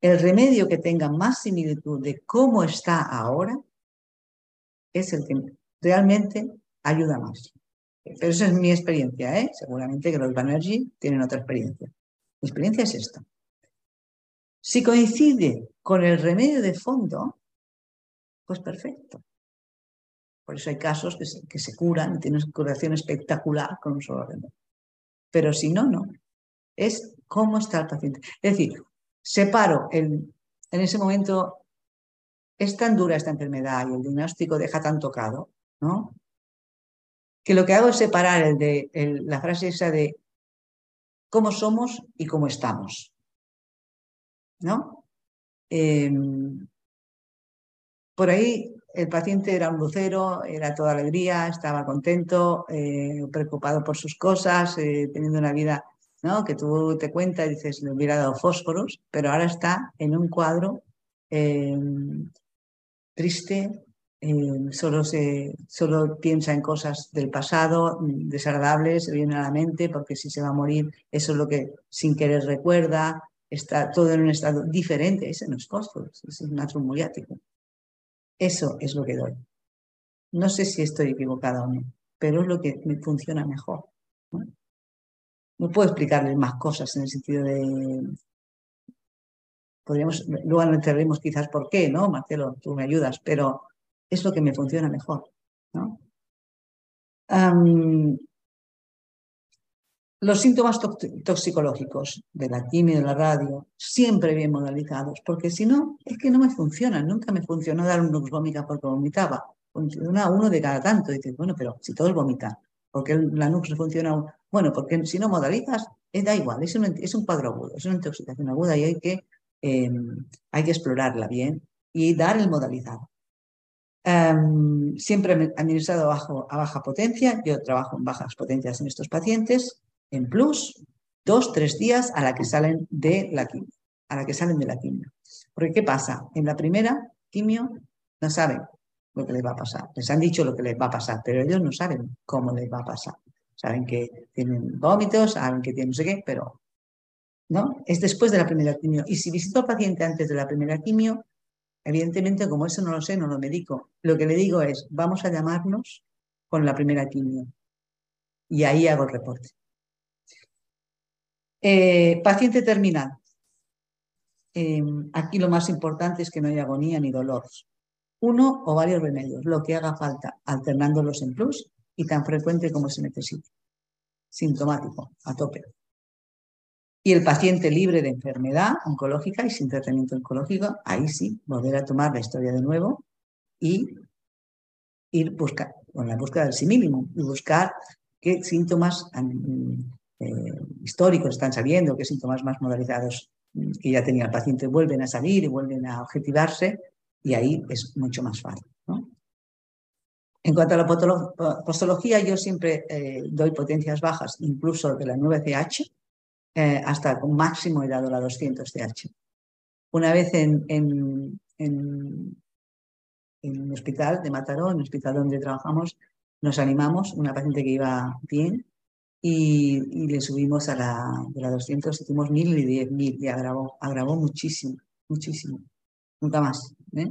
El remedio que tenga más similitud de cómo está ahora es el que realmente ayuda más. Pero esa es mi experiencia, ¿eh? Seguramente que los Banerjee tienen otra experiencia. Mi experiencia es esta. Si coincide con el remedio de fondo, pues perfecto. Por eso hay casos que se, curan y tienen curación espectacular con un solo remedio. Pero si no, no. Es cómo está el paciente. Es decir, separo el, en ese momento, es tan dura esta enfermedad y el diagnóstico deja tan tocado, ¿no? Que lo que hago es separar el la frase esa de cómo somos y cómo estamos. ¿No? Em, por ahí el paciente era un lucero, era toda alegría, estaba contento, eh, preocupado por sus cosas, eh, teniendo una vida ¿no? que tú te cuentas y dices, le hubiera dado fósforos, pero ahora está en un cuadro eh, solo, se, solo piensa en cosas del pasado, desagradables, se viene a la mente, porque si se va a morir, eso es lo que sin querer recuerda, está todo en un estado diferente, ese no es fósforos, es un muriático. Eso es lo que doy. No sé si estoy equivocada o no, pero es lo que me funciona mejor. ¿no? puedo explicarles más cosas en el sentido de... Podríamos, luego entenderemos quizás por qué, ¿no? Marcelo, tú me ayudas, pero es lo que me funciona mejor. Los síntomas toxicológicos de la quimio y de la radio, siempre bien modalizados, porque si no, es que no me funcionan. Nunca me funcionó dar un nux vómica porque vomitaba. Funciona uno de cada tanto. Dices, bueno, pero si todos vomitan, ¿por qué la nux funciona? Bueno, porque si no modalizas, es, da igual, es un, es un cuadro agudo, es una intoxicación aguda y hay que, em, hay que explorarla bien y dar el modalizado. Em, siempre administrado bajo, a baja potencia, yo trabajo en bajas potencias en estos pacientes, en plus dos, tres días a la que salen de la quimio, a la que salen de la quimio. Porque ¿qué pasa? En la primera quimio no saben lo que les va a pasar. Les han dicho lo que les va a pasar, pero ellos no saben cómo les va a pasar. Saben que tienen vómitos, saben que tienen no sé qué, pero ¿no? Es después de la primera quimio. Y si visito al paciente antes de la primera quimio, evidentemente como eso no lo sé, no lo medico. Lo que le digo es, vamos a llamarnos con la primera quimio. Y ahí hago el reporte. Eh, paciente terminal. Em, aquí lo más importante es que no haya agonía ni dolor. Uno o varios remedios, lo que haga falta, alternándolos en plus y tan frecuente como se necesite. Sintomático, a tope. Y el paciente libre de enfermedad oncológica y sin tratamiento oncológico, ahí sí, volver a tomar la historia de nuevo y ir buscar, con la búsqueda del sí mínimo y buscar qué síntomas eh, históricos están saliendo, qué síntomas más modalizados que ya tenía el paciente vuelven a salir y vuelven a objetivarse y ahí es mucho más fácil. En cuanto a la postología, yo siempre eh, doy potencias bajas, incluso de la 9CH, eh, hasta con máximo he dado la 200 CH. Una vez en, en, un hospital de Mataró, en el hospital donde trabajamos, nos animamos, una paciente que iba bien, y, le subimos a la, de la 200, hicimos 1000 y 10.000 y agravó, agravó muchísimo, muchísimo. Nunca más. ¿eh?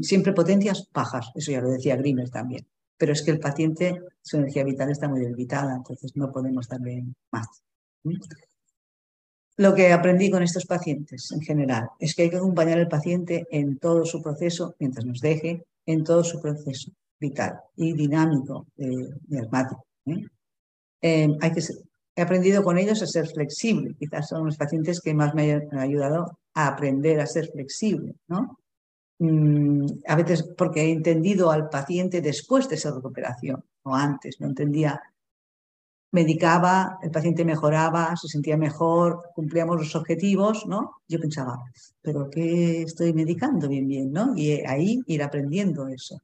Siempre potencias bajas, eso ya lo decía Grimmer también. Pero es que el paciente, su energía vital está muy debilitada, entonces no podemos darle más. Lo que aprendí con estos pacientes en general es que hay que acompañar al paciente en todo su proceso, mientras nos deje, en todo su proceso vital y dinámico, eh. Em, que he aprendido con ellos a ser flexible. Quizás son los pacientes que más me han ayudado a aprender a ser flexible, ¿no? Mm, a veces porque he entendido al paciente después de esa recuperación, o antes, no entendía. Medicaba, el paciente mejoraba, se sentía mejor, cumplíamos los objetivos, ¿no? Yo pensaba, ¿pero qué estoy medicando bien, bien, ¿no? Y ahí ir aprendiendo eso.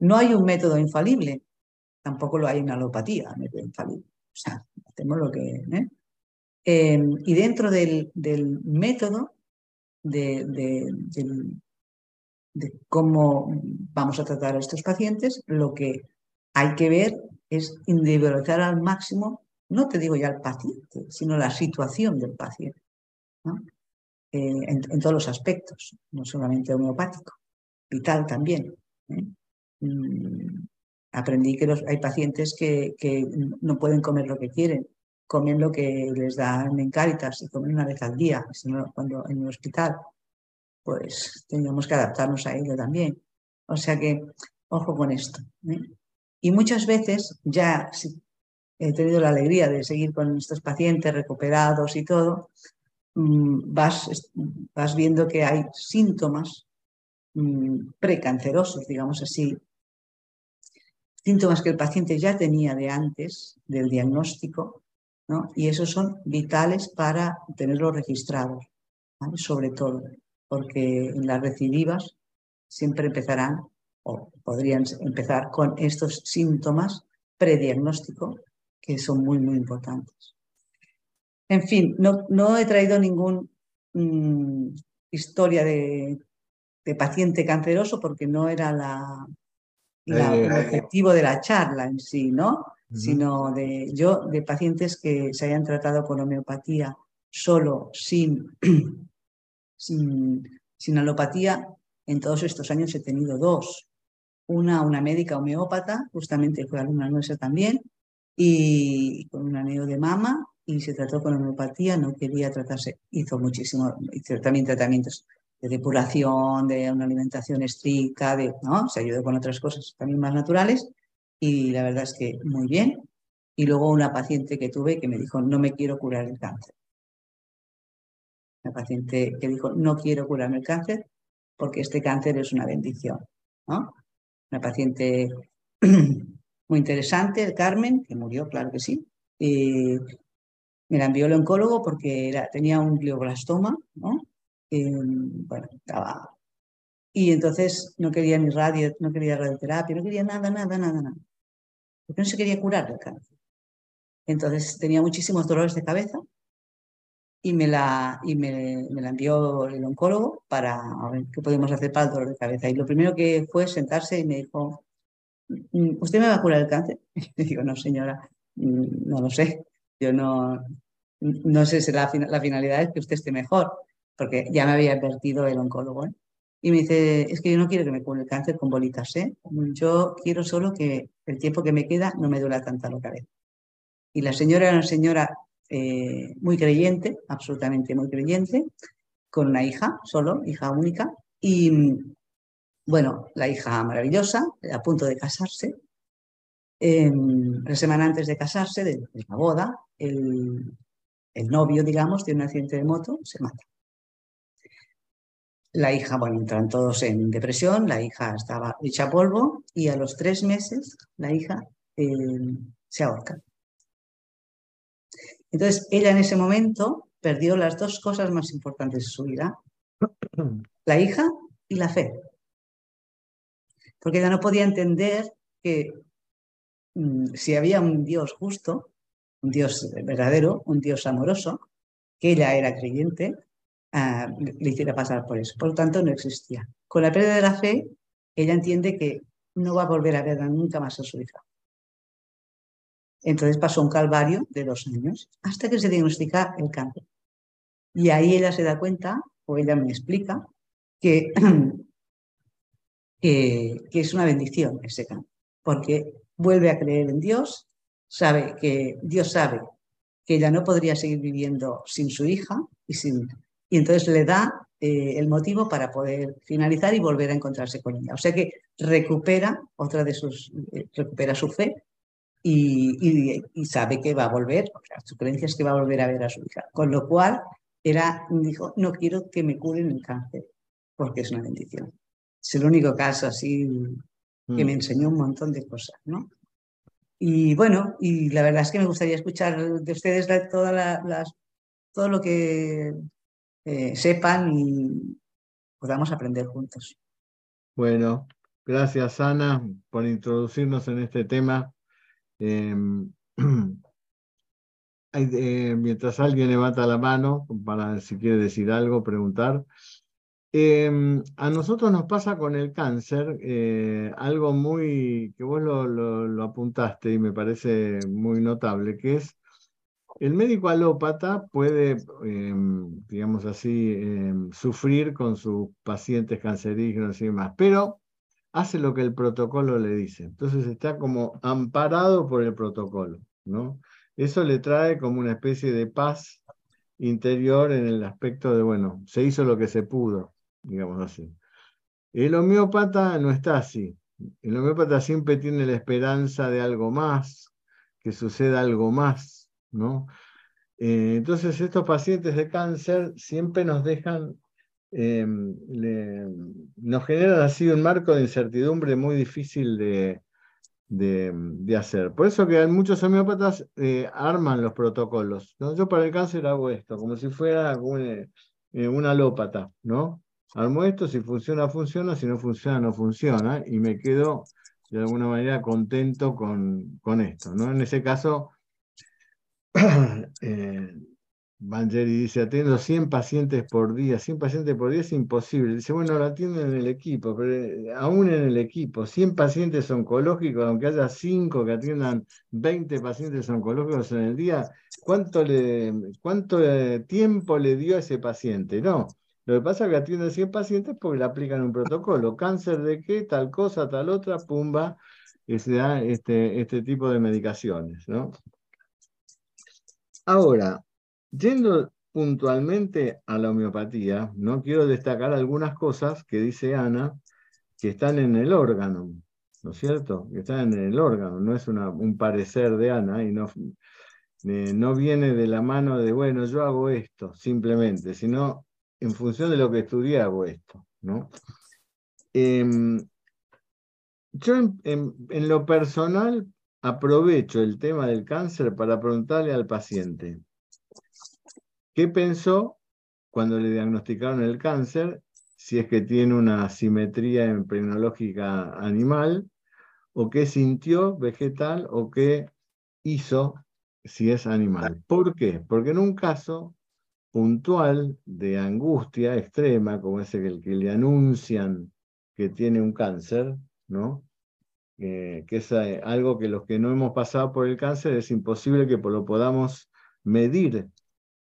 No hay un método infalible, tampoco lo hay en alopatía, O sea, hacemos lo que... ¿eh? Em, y dentro del, método de, de, cómo vamos a tratar a estos pacientes, lo que hay que ver es individualizar al máximo, no te digo ya el paciente, sino la situación del paciente, eh, en, todos los aspectos, no solamente homeopático, vital también. ¿eh? Mm, aprendí que hay pacientes que, no pueden comer lo que quieren, comen lo que les dan en Cáritas y comen una vez al día, cuando en el hospital, pues teníamos que adaptarnos a ello también. O sea que, ojo con esto. ¿eh? Y muchas veces ya he tenido la alegría de seguir con estos pacientes recuperados y todo, mm, vas, vas viendo que hay síntomas mm, precancerosos, digamos así, síntomas que el paciente ya tenía de antes del diagnóstico, ¿no? y esos son vitales para tenerlos registrados, sobre todo, porque en las recidivas siempre empezarán o podrían empezar con estos síntomas prediagnóstico que son muy, muy importantes. En fin, no, no he traído ninguna mm, historia de, paciente canceroso porque no era la, el objetivo de la charla en sí, ¿no? Sino de yo, de pacientes que se hayan tratado con homeopatía solo, sin, <clears throat> sin, sin alopatía, en todos estos años he tenido dos una, una médica homeópata, justamente fue alumna nuestra también, y con un aneo de mama y se trató con homeopatía, no quería tratarse, hizo muchísimo, hizo también tratamientos de depuración, de una alimentación estricta, de, ¿no? se ayudó con otras cosas también más naturales y la verdad es que muy bien. Y luego una paciente que tuve que me dijo, no me quiero curar el cáncer. Una paciente que dijo, no quiero curarme el cáncer porque este cáncer es una bendición. ¿no? Una paciente <clears throat> muy interesante, Carmen, que murió, claro que sí. me la envió el oncólogo porque tenía un glioblastoma, ¿no? bueno, estaba... Y entonces no quería ni radio, no quería radioterapia, no quería nada, nada, nada, nada. Porque no se quería curar el cáncer. Entonces tenía muchísimos dolores de cabeza y me la, y me, la envió el oncólogo para ver qué podemos hacer para el dolor de cabeza. Y lo primero que fue sentarse y me dijo, mm, ¿usted me va a curar el cáncer? <laughs> Y digo, no, señora, mm, no lo sé. Yo no, no sé si la, la finalidad es que usted esté mejor, porque ya me había advertido el oncólogo. ¿eh? Y me dice, es que yo no quiero que me cure el cáncer con bolitas, ¿eh? Yo quiero solo que el tiempo que me queda no me duela tanta la cabeza. Y la señora era una señora eh, muy creyente, absolutamente muy creyente, con una hija solo, hija única, y bueno, la hija maravillosa, a punto de casarse. Em, la semana antes de casarse, de, la boda, el, el, novio, digamos, tiene un accidente de moto, se mata. La hija, bueno, entran todos en depresión, la hija estaba hecha polvo y a los tres meses la hija em, se ahorca. Entonces, ella en ese momento perdió las dos cosas más importantes de su vida, la hija y la fe. Porque ella no podía entender que mm, si había un Dios justo, un Dios verdadero, un Dios amoroso, que ella era creyente, ah, le hiciera pasar por eso. Por lo tanto, no existía. Con la pérdida de la fe, ella entiende que no va a volver a ver nunca más a su hija. Entonces pasó un calvario de dos años hasta que se diagnostica el cáncer. Y ahí ella se da cuenta, o ella me explica, <clears throat> que, que, es una bendición ese cáncer, porque vuelve a creer en Dios, sabe que Dios sabe que ella no podría seguir viviendo sin su hija y, sin, y entonces le da eh, el motivo para poder finalizar y volver a encontrarse con ella. O sea que recupera otra de sus, eh, recupera su fe y, sabe que va a volver, su creencia es que va a volver a ver a su hija. Con lo cual, era, dijo, no quiero que me curen el cáncer, porque es una bendición. Es el único caso así que me mm. enseñó un montón de cosas, ¿no? Y bueno, y la verdad es que me gustaría escuchar de ustedes todas las, todo lo que eh, sepan y podamos aprender juntos. Bueno, gracias Ana por introducirnos en este tema Em, <clears throat> mientras alguien levanta la mano para si quiere decir algo, preguntar. Em, a nosotros nos pasa con el cáncer eh, algo muy, que vos lo, apuntaste y me parece muy notable, que es el médico alópata puede, em, digamos así, sufrir con sus pacientes cancerígenos y demás, pero hace lo que el protocolo le dice. Entonces está como amparado por el protocolo, ¿no? Eso le trae como una especie de paz interior en el aspecto de, bueno, se hizo lo que se pudo digamos así. El homeópata no está así. El homeópata siempre tiene la esperanza de algo más, que suceda algo más, ¿no? Eh, entonces estos pacientes de cáncer siempre nos dejan, eh, nos generan así un marco de incertidumbre muy difícil de, hacer. Por eso que muchos homeópatas eh, arman los protocolos. Yo para el cáncer hago esto, como si fuera una, una alópata, ¿no? armo esto, si funciona, funciona, si no funciona, no funciona, y me quedo de alguna manera contento con, con esto. ¿no? En ese caso, <clears throat> eh, dice, atiendo 100 pacientes por día, 100 pacientes por día es imposible. Dice, bueno, lo atienden en el equipo, pero eh, aún en el equipo, 100 pacientes oncológicos, aunque haya 5 que atiendan 20 pacientes oncológicos en el día, ¿cuánto, cuánto eh, tiempo le dio a ese paciente? No, lo que pasa es que atiende 100 pacientes porque le aplican un protocolo. Cáncer de qué, tal cosa, tal otra, pumba, y se da este, este tipo de medicaciones. ¿no? Ahora, yendo puntualmente a la homeopatía, ¿no? quiero destacar algunas cosas que dice Ana que están en el órgano, ¿no es cierto? Que están en el órgano, no es un parecer de Ana y no, eh, no viene de la mano de, bueno, yo hago esto, simplemente, sino en función de lo que estudié hago esto. ¿no? Em, yo en, lo personal aprovecho el tema del cáncer para preguntarle al paciente qué pensó cuando le diagnosticaron el cáncer, si es que tiene una simetría emprenológica animal, o qué sintió vegetal, o qué hizo si es animal. ¿Por qué? Porque en un caso puntual de angustia extrema, como ese que, el que le anuncian que tiene un cáncer, ¿no? Eh, que es eh, algo que los que no hemos pasado por el cáncer es imposible que lo podamos medir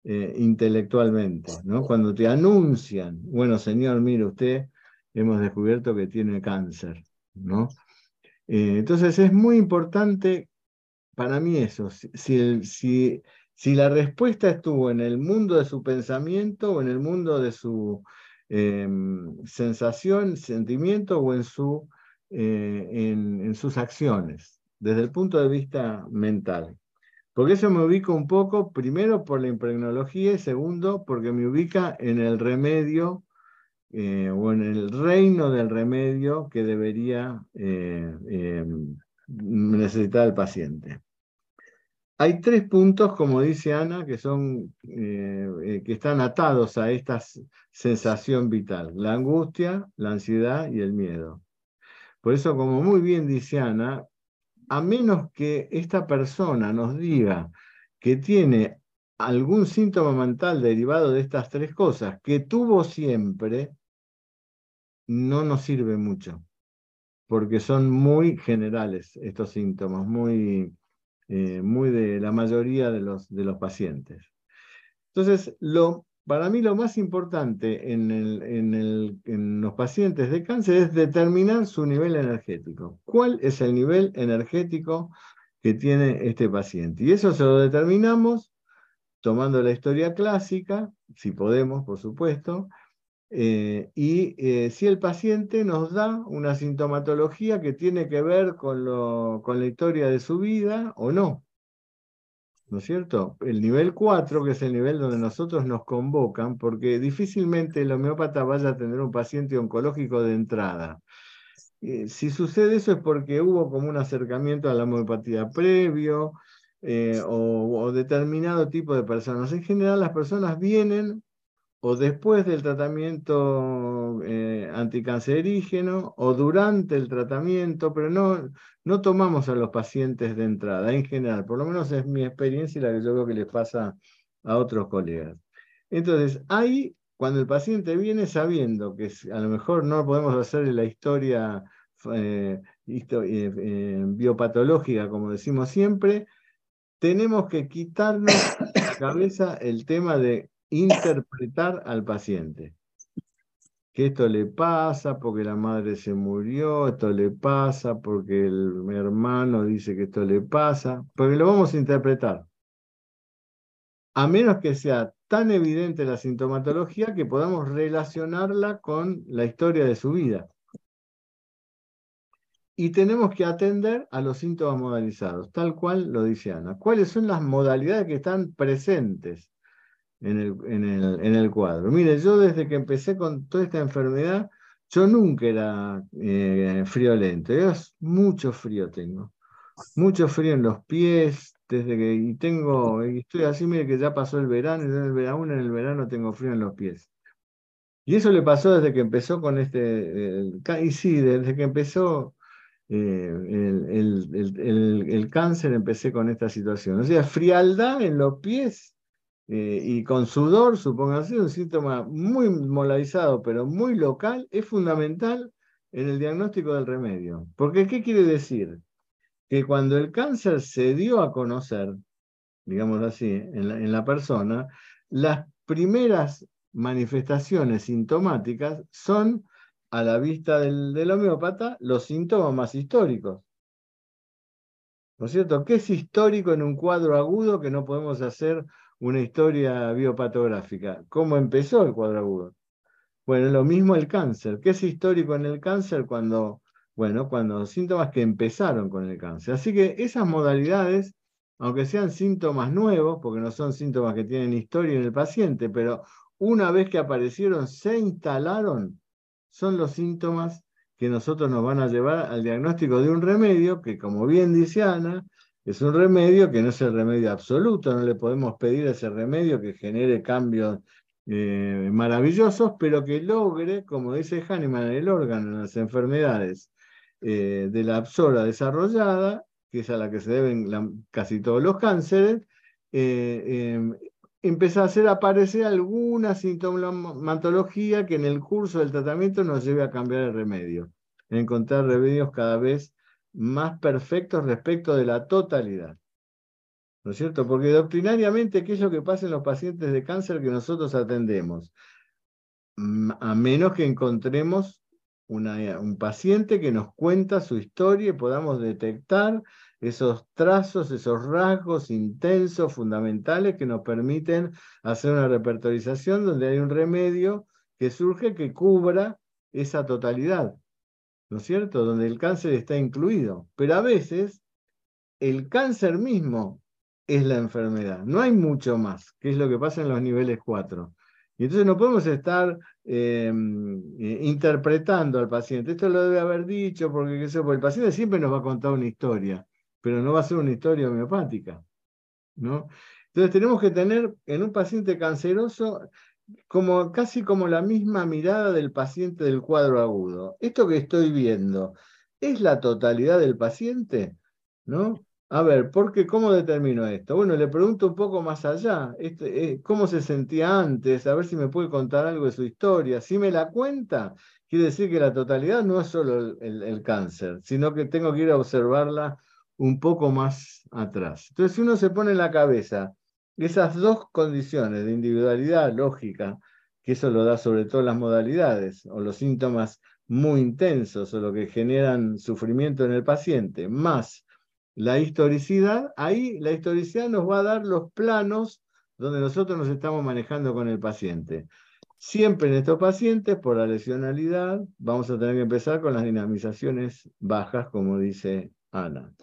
eh, intelectualmente, ¿no? Cuando te anuncian, bueno, señor, mire usted, hemos descubierto que tiene cáncer, ¿no? entonces es muy importante para mí eso, si, si si la respuesta estuvo en el mundo de su pensamiento o en el mundo de su em, sensación, sentimiento o en, su, eh, en, sus acciones, desde el punto de vista mental. Porque eso me ubica un poco, primero por la impregnología y segundo porque me ubica en el remedio eh, o en el reino del remedio que debería eh, em, necesitar el paciente. Hay tres puntos, como dice Ana, que, son, eh, que están atados a esta sensación vital, la angustia, la ansiedad y el miedo. Por eso, como muy bien dice Ana, a menos que esta persona nos diga que tiene algún síntoma mental derivado de estas tres cosas que tuvo siempre, no nos sirve mucho, porque son muy generales estos síntomas, muy eh, muy de la mayoría de los, de los pacientes. Entonces, lo, para mí lo más importante en, los pacientes de cáncer es determinar su nivel energético. ¿Cuál es el nivel energético que tiene este paciente? Y eso se lo determinamos tomando la historia clásica, si podemos, por supuesto, eh, y eh, si el paciente nos da una sintomatología que tiene que ver con la historia de su vida o no. ¿No es cierto? El nivel 4, que es el nivel donde nosotros nos convocan, porque difícilmente el homeópata vaya a tener un paciente oncológico de entrada. Eh, si sucede eso es porque hubo como un acercamiento a la homeopatía previo o, o determinado tipo de personas. En general las personas vienen o después del tratamiento eh, anticancerígeno o durante el tratamiento, pero no, no tomamos a los pacientes de entrada en general, por lo menos es mi experiencia y la que yo veo que les pasa a otros colegas. Entonces, ahí cuando el paciente viene sabiendo que a lo mejor no podemos hacer la historia eh, eh, eh, biopatológica, como decimos siempre, tenemos que quitarnos de <coughs> la cabeza el tema de interpretar al paciente. Que esto le pasa porque la madre se murió, esto le pasa porque el, hermano dice que esto le pasa, porque lo vamos a interpretar. A menos que sea tan evidente la sintomatología que podamos relacionarla con la historia de su vida. Y tenemos que atender a los síntomas modalizados, tal cual lo dice Ana. ¿Cuáles son las modalidades que están presentes en el, en el, cuadro? Mire, yo desde que empecé con toda esta enfermedad, yo nunca era eh, friolento, yo mucho frío tengo. Mucho frío en los pies, desde que y tengo, y estoy así, mire que ya pasó el verano, y aún en el verano tengo frío en los pies. Y eso le pasó desde que empezó con este, y sí, desde que empezó eh, el, cáncer empecé con esta situación. O sea, frialdad en los pies eh, y con sudor, así, un síntoma muy molarizado, pero muy local, es fundamental en el diagnóstico del remedio. Porque, ¿qué quiere decir? Que cuando el cáncer se dio a conocer, digamos así, en la, persona, las primeras manifestaciones sintomáticas son a la vista del, homeópata los síntomas más históricos. ¿No es cierto? ¿Qué es histórico en un cuadro agudo que no podemos hacer una historia biopatográfica? ¿Cómo empezó el cuadro agudo? Bueno, lo mismo el cáncer. ¿Qué es histórico en el cáncer cuando, bueno, cuando síntomas que empezaron con el cáncer? Así que esas modalidades, aunque sean síntomas nuevos, porque no son síntomas que tienen historia en el paciente, pero una vez que aparecieron, se instalaron son los síntomas que nosotros nos van a llevar al diagnóstico de un remedio que, como bien dice Ana, es un remedio que no es el remedio absoluto, no le podemos pedir a ese remedio que genere cambios eh, maravillosos, pero que logre, como dice Hahnemann, el órgano en las enfermedades eh, de la absora desarrollada, que es a la que se deben casi todos los cánceres, eh, empezar a hacer aparecer alguna sintomatología que en el curso del tratamiento nos lleve a cambiar el remedio, encontrar remedios cada vez más perfectos respecto de la totalidad. ¿No es cierto? Porque doctrinariamente, ¿qué es lo que pasa en los pacientes de cáncer que nosotros atendemos? Mm, a menos que encontremos un paciente que nos cuenta su historia y podamos detectar esos trazos, esos rasgos intensos, fundamentales que nos permiten hacer una repertorización donde hay un remedio que surge que cubra esa totalidad, ¿no es cierto? Donde el cáncer está incluido. Pero a veces el cáncer mismo es la enfermedad, no hay mucho más, que es lo que pasa en los niveles 4. Y entonces no podemos estar em, eh, interpretando al paciente. Esto lo debe haber dicho porque, qué sé, porque el paciente siempre nos va a contar una historia pero no va a ser una historia homeopática. ¿no? Entonces tenemos que tener en un paciente canceroso como, casi como la misma mirada del paciente del cuadro agudo. Esto que estoy viendo, ¿es la totalidad del paciente? ¿No? A ver, qué? ¿cómo determino esto? Bueno, le pregunto un poco más allá, este, eh, ¿cómo se sentía antes? A ver si me puede contar algo de su historia. Si me la cuenta, quiere decir que la totalidad no es solo el cáncer, sino que tengo que ir a observarla un poco más atrás. Entonces, si uno se pone en la cabeza esas dos condiciones de individualidad lógica, que eso lo da sobre todo las modalidades o los síntomas muy intensos o lo que generan sufrimiento en el paciente, más la historicidad, ahí la historicidad nos va a dar los planos donde nosotros nos estamos manejando con el paciente. Siempre en estos pacientes, por la lesionalidad, vamos a tener que empezar con las dinamizaciones bajas, como dice Ana.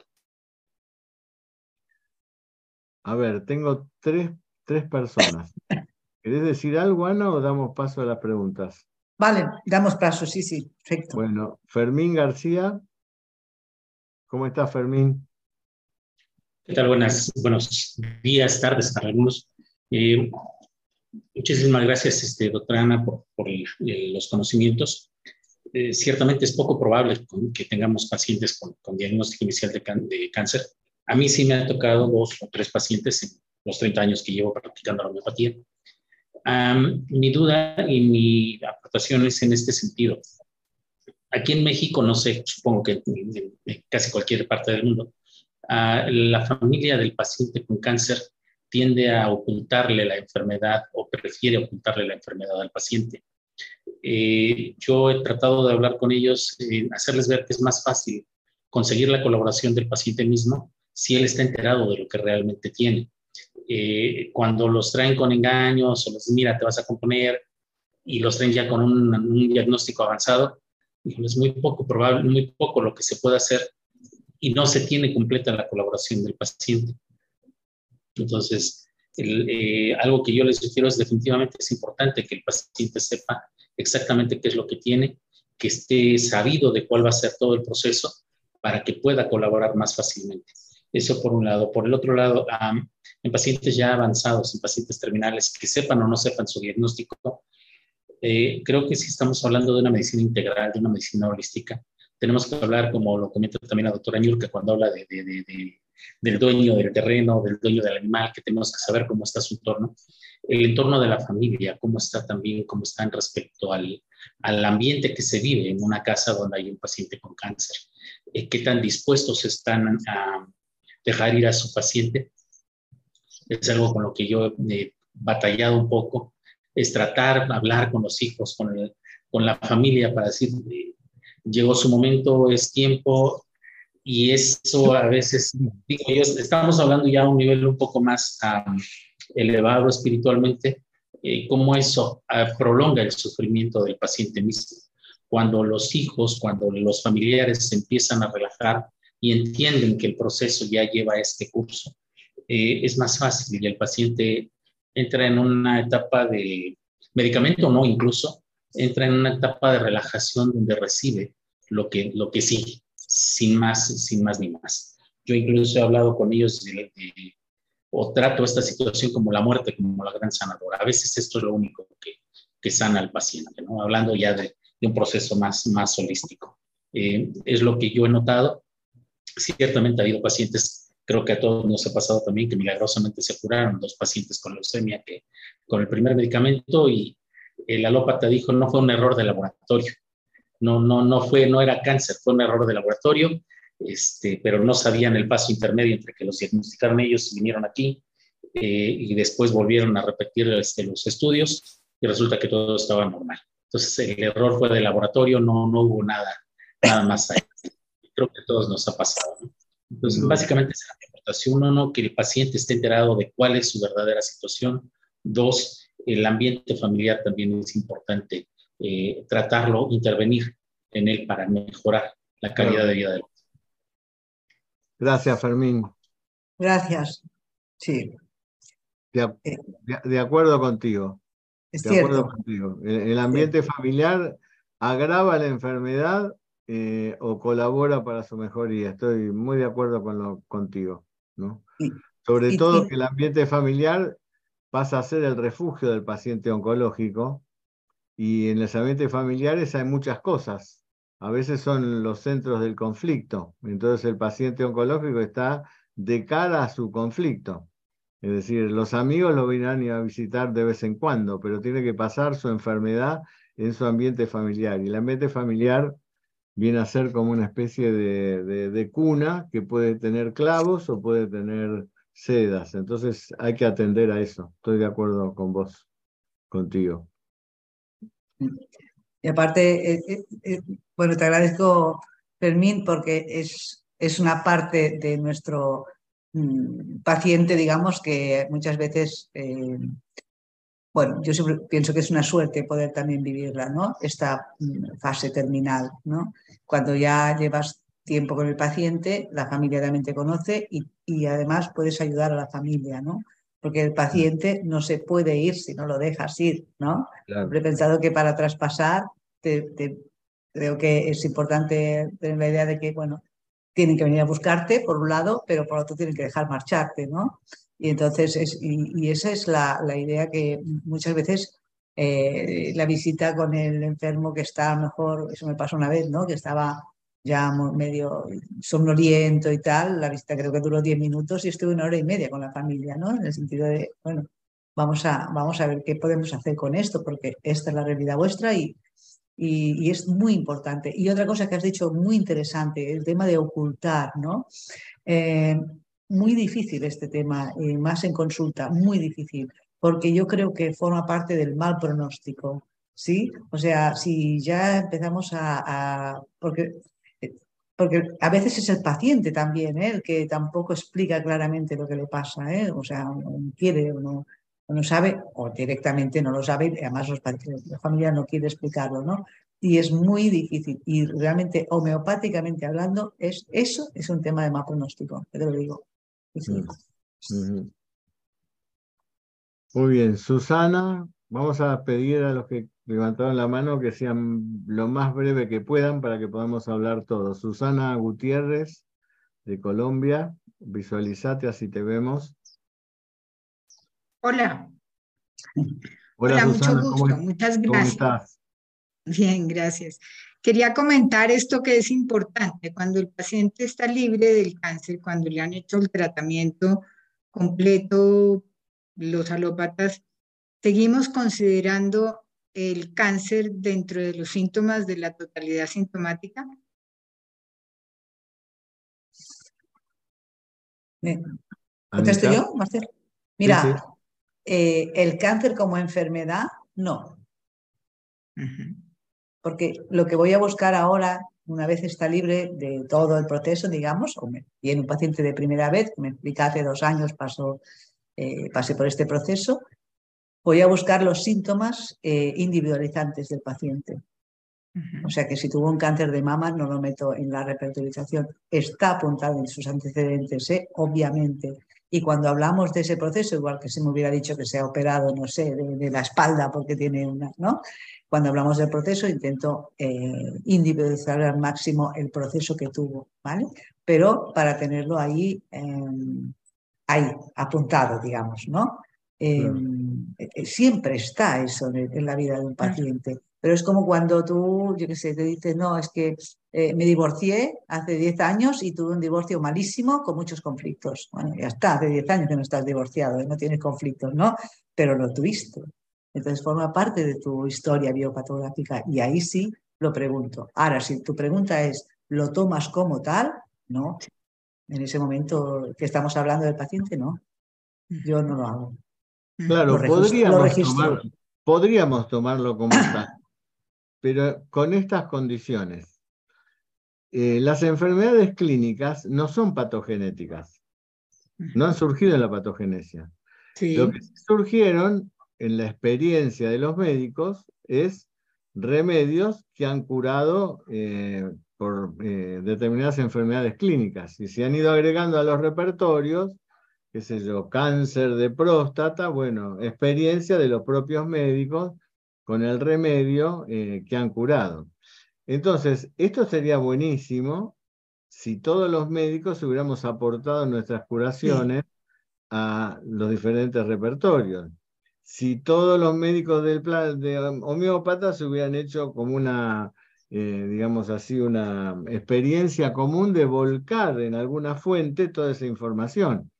A ver, tengo tres, tres personas. ¿Querés decir algo, Ana, o damos paso a las preguntas? Vale, damos paso, sí, sí, perfecto. Bueno, Fermín García. ¿Cómo estás, Fermín? ¿Qué tal? Buenas, buenos días, tardes para algunos. Eh, muchísimas gracias, este, doctora Ana, por, los conocimientos. Eh, ciertamente es poco probable que tengamos pacientes con, diagnóstico inicial de, de cáncer a mí sí me han tocado dos o tres pacientes en los 30 años que llevo practicando la homeopatía. mi duda y mi aportación es en este sentido. Aquí en México, no sé, supongo que en casi cualquier parte del mundo, la familia del paciente con cáncer tiende a ocultarle la enfermedad o prefiere ocultarle la enfermedad al paciente. Eh, yo he tratado de hablar con ellos, eh, hacerles ver que es más fácil conseguir la colaboración del paciente mismo si él está enterado de lo que realmente tiene. Eh, cuando los traen con engaños o dicen, mira, te vas a componer y los traen ya con un, un diagnóstico avanzado, es muy poco probable, muy poco lo que se puede hacer y no se tiene completa la colaboración del paciente. Entonces, eh, algo que yo les sugiero es definitivamente es importante que el paciente sepa exactamente qué es lo que tiene, que esté sabido de cuál va a ser todo el proceso para que pueda colaborar más fácilmente. Eso por un lado. Por el otro lado, en pacientes ya avanzados, en pacientes terminales, que sepan o no sepan su diagnóstico, eh, creo que si estamos hablando de una medicina integral, de una medicina holística, tenemos que hablar, como lo comenta también la doctora que cuando habla de, del dueño del terreno, del dueño del animal, que tenemos que saber cómo está su entorno, el entorno de la familia, cómo está también, cómo está en respecto al, al ambiente que se vive en una casa donde hay un paciente con cáncer, eh, qué tan dispuestos están a dejar ir a su paciente. Es algo con lo que yo he batallado un poco, es tratar, hablar con los hijos, con, con la familia para decir, eh, llegó su momento, es tiempo, y eso a veces, estamos hablando ya a un nivel un poco más elevado espiritualmente, eh, cómo eso ah, prolonga el sufrimiento del paciente mismo. Cuando los hijos, cuando los familiares se empiezan a relajar y entienden que el proceso ya lleva este curso, eh, es más fácil y el paciente entra en una etapa de medicamento, no incluso, entra en una etapa de relajación donde recibe lo que, lo que sigue, sin más, sin más ni más. Yo incluso he hablado con ellos o trato esta situación como la muerte, como la gran sanadora. A veces esto es lo único que, que sana al paciente, ¿no? hablando ya de, de un proceso más, más holístico. Eh, es lo que yo he notado. Ciertamente ha habido pacientes, creo que a todos nos ha pasado también, que milagrosamente se curaron, dos pacientes con leucemia que con el primer medicamento y el alópata dijo no fue un error de laboratorio, no, no, no, fue, no era cáncer, fue un error de laboratorio, este, pero no sabían el paso intermedio entre que los diagnosticaron ellos y vinieron aquí eh, y después volvieron a repetir este, los estudios y resulta que todo estaba normal. Entonces el error fue de laboratorio, no, no hubo nada, nada más ahí. Creo que a todos nos ha pasado. Entonces, básicamente es la aportación. Uno, no, que el paciente esté enterado de cuál es su verdadera situación. Dos, el ambiente familiar también es importante eh, tratarlo, intervenir en él para mejorar la calidad de vida del Gracias, Fermín. Gracias. Sí. De, eh. acuerdo contigo. Es cierto. El, ambiente familiar agrava la enfermedad eh, o colabora para su mejoría. Estoy muy de acuerdo con lo, contigo. ¿no? Sobre todo que el ambiente familiar pasa a ser el refugio del paciente oncológico y en los ambientes familiares hay muchas cosas. A veces son los centros del conflicto. Entonces el paciente oncológico está de cara a su conflicto. Es decir, los amigos lo vienen a visitar de vez en cuando, pero tiene que pasar su enfermedad en su ambiente familiar. Y el ambiente familiar viene a ser como una especie de, de cuna que puede tener clavos o puede tener sedas. Entonces hay que atender a eso. Estoy de acuerdo con vos, contigo. Y aparte, eh, eh, eh, bueno, te agradezco, Fermín, porque es, es una parte de nuestro mm, paciente, digamos, que muchas veces, bueno, yo siempre pienso que es una suerte poder también vivirla, ¿no? Esta mm, fase terminal, ¿no? Cuando ya llevas tiempo con el paciente, la familia también te conoce y, y además puedes ayudar a la familia, ¿no? porque el paciente no se puede ir si no lo dejas ir, ¿no? he pensado que para traspasar, creo que es importante tener la idea de que, bueno, tienen que venir a buscarte, por un lado, pero por otro tienen que dejar marcharte, ¿no? Y entonces, es, y, esa es la, idea que muchas veces eh, la visita con el enfermo que está mejor, eso me pasó una vez, ¿no? Que estaba ya medio somnoliento y tal. La visita creo que duró 10 minutos y estuve una hora y media con la familia, ¿no? En el sentido de, bueno, vamos a, vamos a ver qué podemos hacer con esto, porque esta es la realidad vuestra y, y, es muy importante. Y otra cosa que has dicho muy interesante, el tema de ocultar, ¿no? Eh, muy difícil este tema, y más en consulta, muy difícil, porque yo creo que forma parte del mal pronóstico, ¿sí? O sea, si ya empezamos a... porque, porque a veces es el paciente también, ¿eh? el que tampoco explica claramente lo que le pasa, ¿eh? o sea, no quiere o no, no sabe, o directamente no lo sabe, y además los, la familia no quiere explicarlo, ¿no? Y es muy difícil. Y realmente, homeopáticamente hablando, es, eso es un tema de mal pronóstico, te lo digo. Muy bien, Susana, vamos a pedir a los que levantaron la mano que sean lo más breve que puedan para que podamos hablar todos. Susana Gutiérrez, de Colombia, visualizate así te vemos. Hola. Hola, mucho gusto. Muchas gracias. Bien, gracias. Quería comentar esto que es importante. Cuando el paciente está libre del cáncer, cuando le han hecho el tratamiento completo, los alópatas, seguimos considerando el cáncer dentro de los síntomas de la totalidad sintomática. ¿Contesto yo, Marcelo? Mira, eh, el cáncer como enfermedad, no. Porque lo que voy a buscar ahora, una vez está libre de todo el proceso, digamos, y en un paciente de primera vez, me explica hace dos años, pasó, eh, pasé por este proceso, voy a buscar los síntomas eh, individualizantes del paciente. O sea que si tuvo un cáncer de mama, no lo meto en la repertorización. Está apuntado en sus antecedentes, obviamente. Y cuando hablamos de ese proceso, igual que se me hubiera dicho que se ha operado, no sé, de, la espalda porque tiene una, ¿no? Cuando hablamos del proceso, intento eh, individualizar al máximo el proceso que tuvo, ¿vale? Pero para tenerlo ahí, em, ahí, apuntado, digamos, ¿no? Em, eh, siempre está eso en la vida de un paciente. Pero es como cuando tú, yo qué sé, te dices, no, es que eh, me divorcié hace 10 años y tuve un divorcio malísimo con muchos conflictos. Bueno, ya está, hace 10 años que no estás divorciado, y no tienes conflictos, ¿no? Pero lo tuviste. Entonces forma parte de tu historia biopatográfica y ahí sí lo pregunto. Ahora, si tu pregunta es, ¿lo tomas como tal? No. En ese momento que estamos hablando del paciente, no. Yo no lo hago. Claro, podríamos, podríamos tomarlo como tal pero con estas condiciones. Eh, las enfermedades clínicas no son patogenéticas, no han surgido en la patogenesia. Lo que surgieron en la experiencia de los médicos es remedios que han curado eh, por eh, determinadas enfermedades clínicas y se han ido agregando a los repertorios, qué sé yo, cáncer de próstata, bueno, experiencia de los propios médicos con el remedio eh, que han curado. Entonces, esto sería buenísimo si todos los médicos hubiéramos aportado nuestras curaciones a los diferentes repertorios. Si todos los médicos del plan de homeópatas hubieran hecho como una, eh, digamos así, una experiencia común de volcar en alguna fuente toda esa información.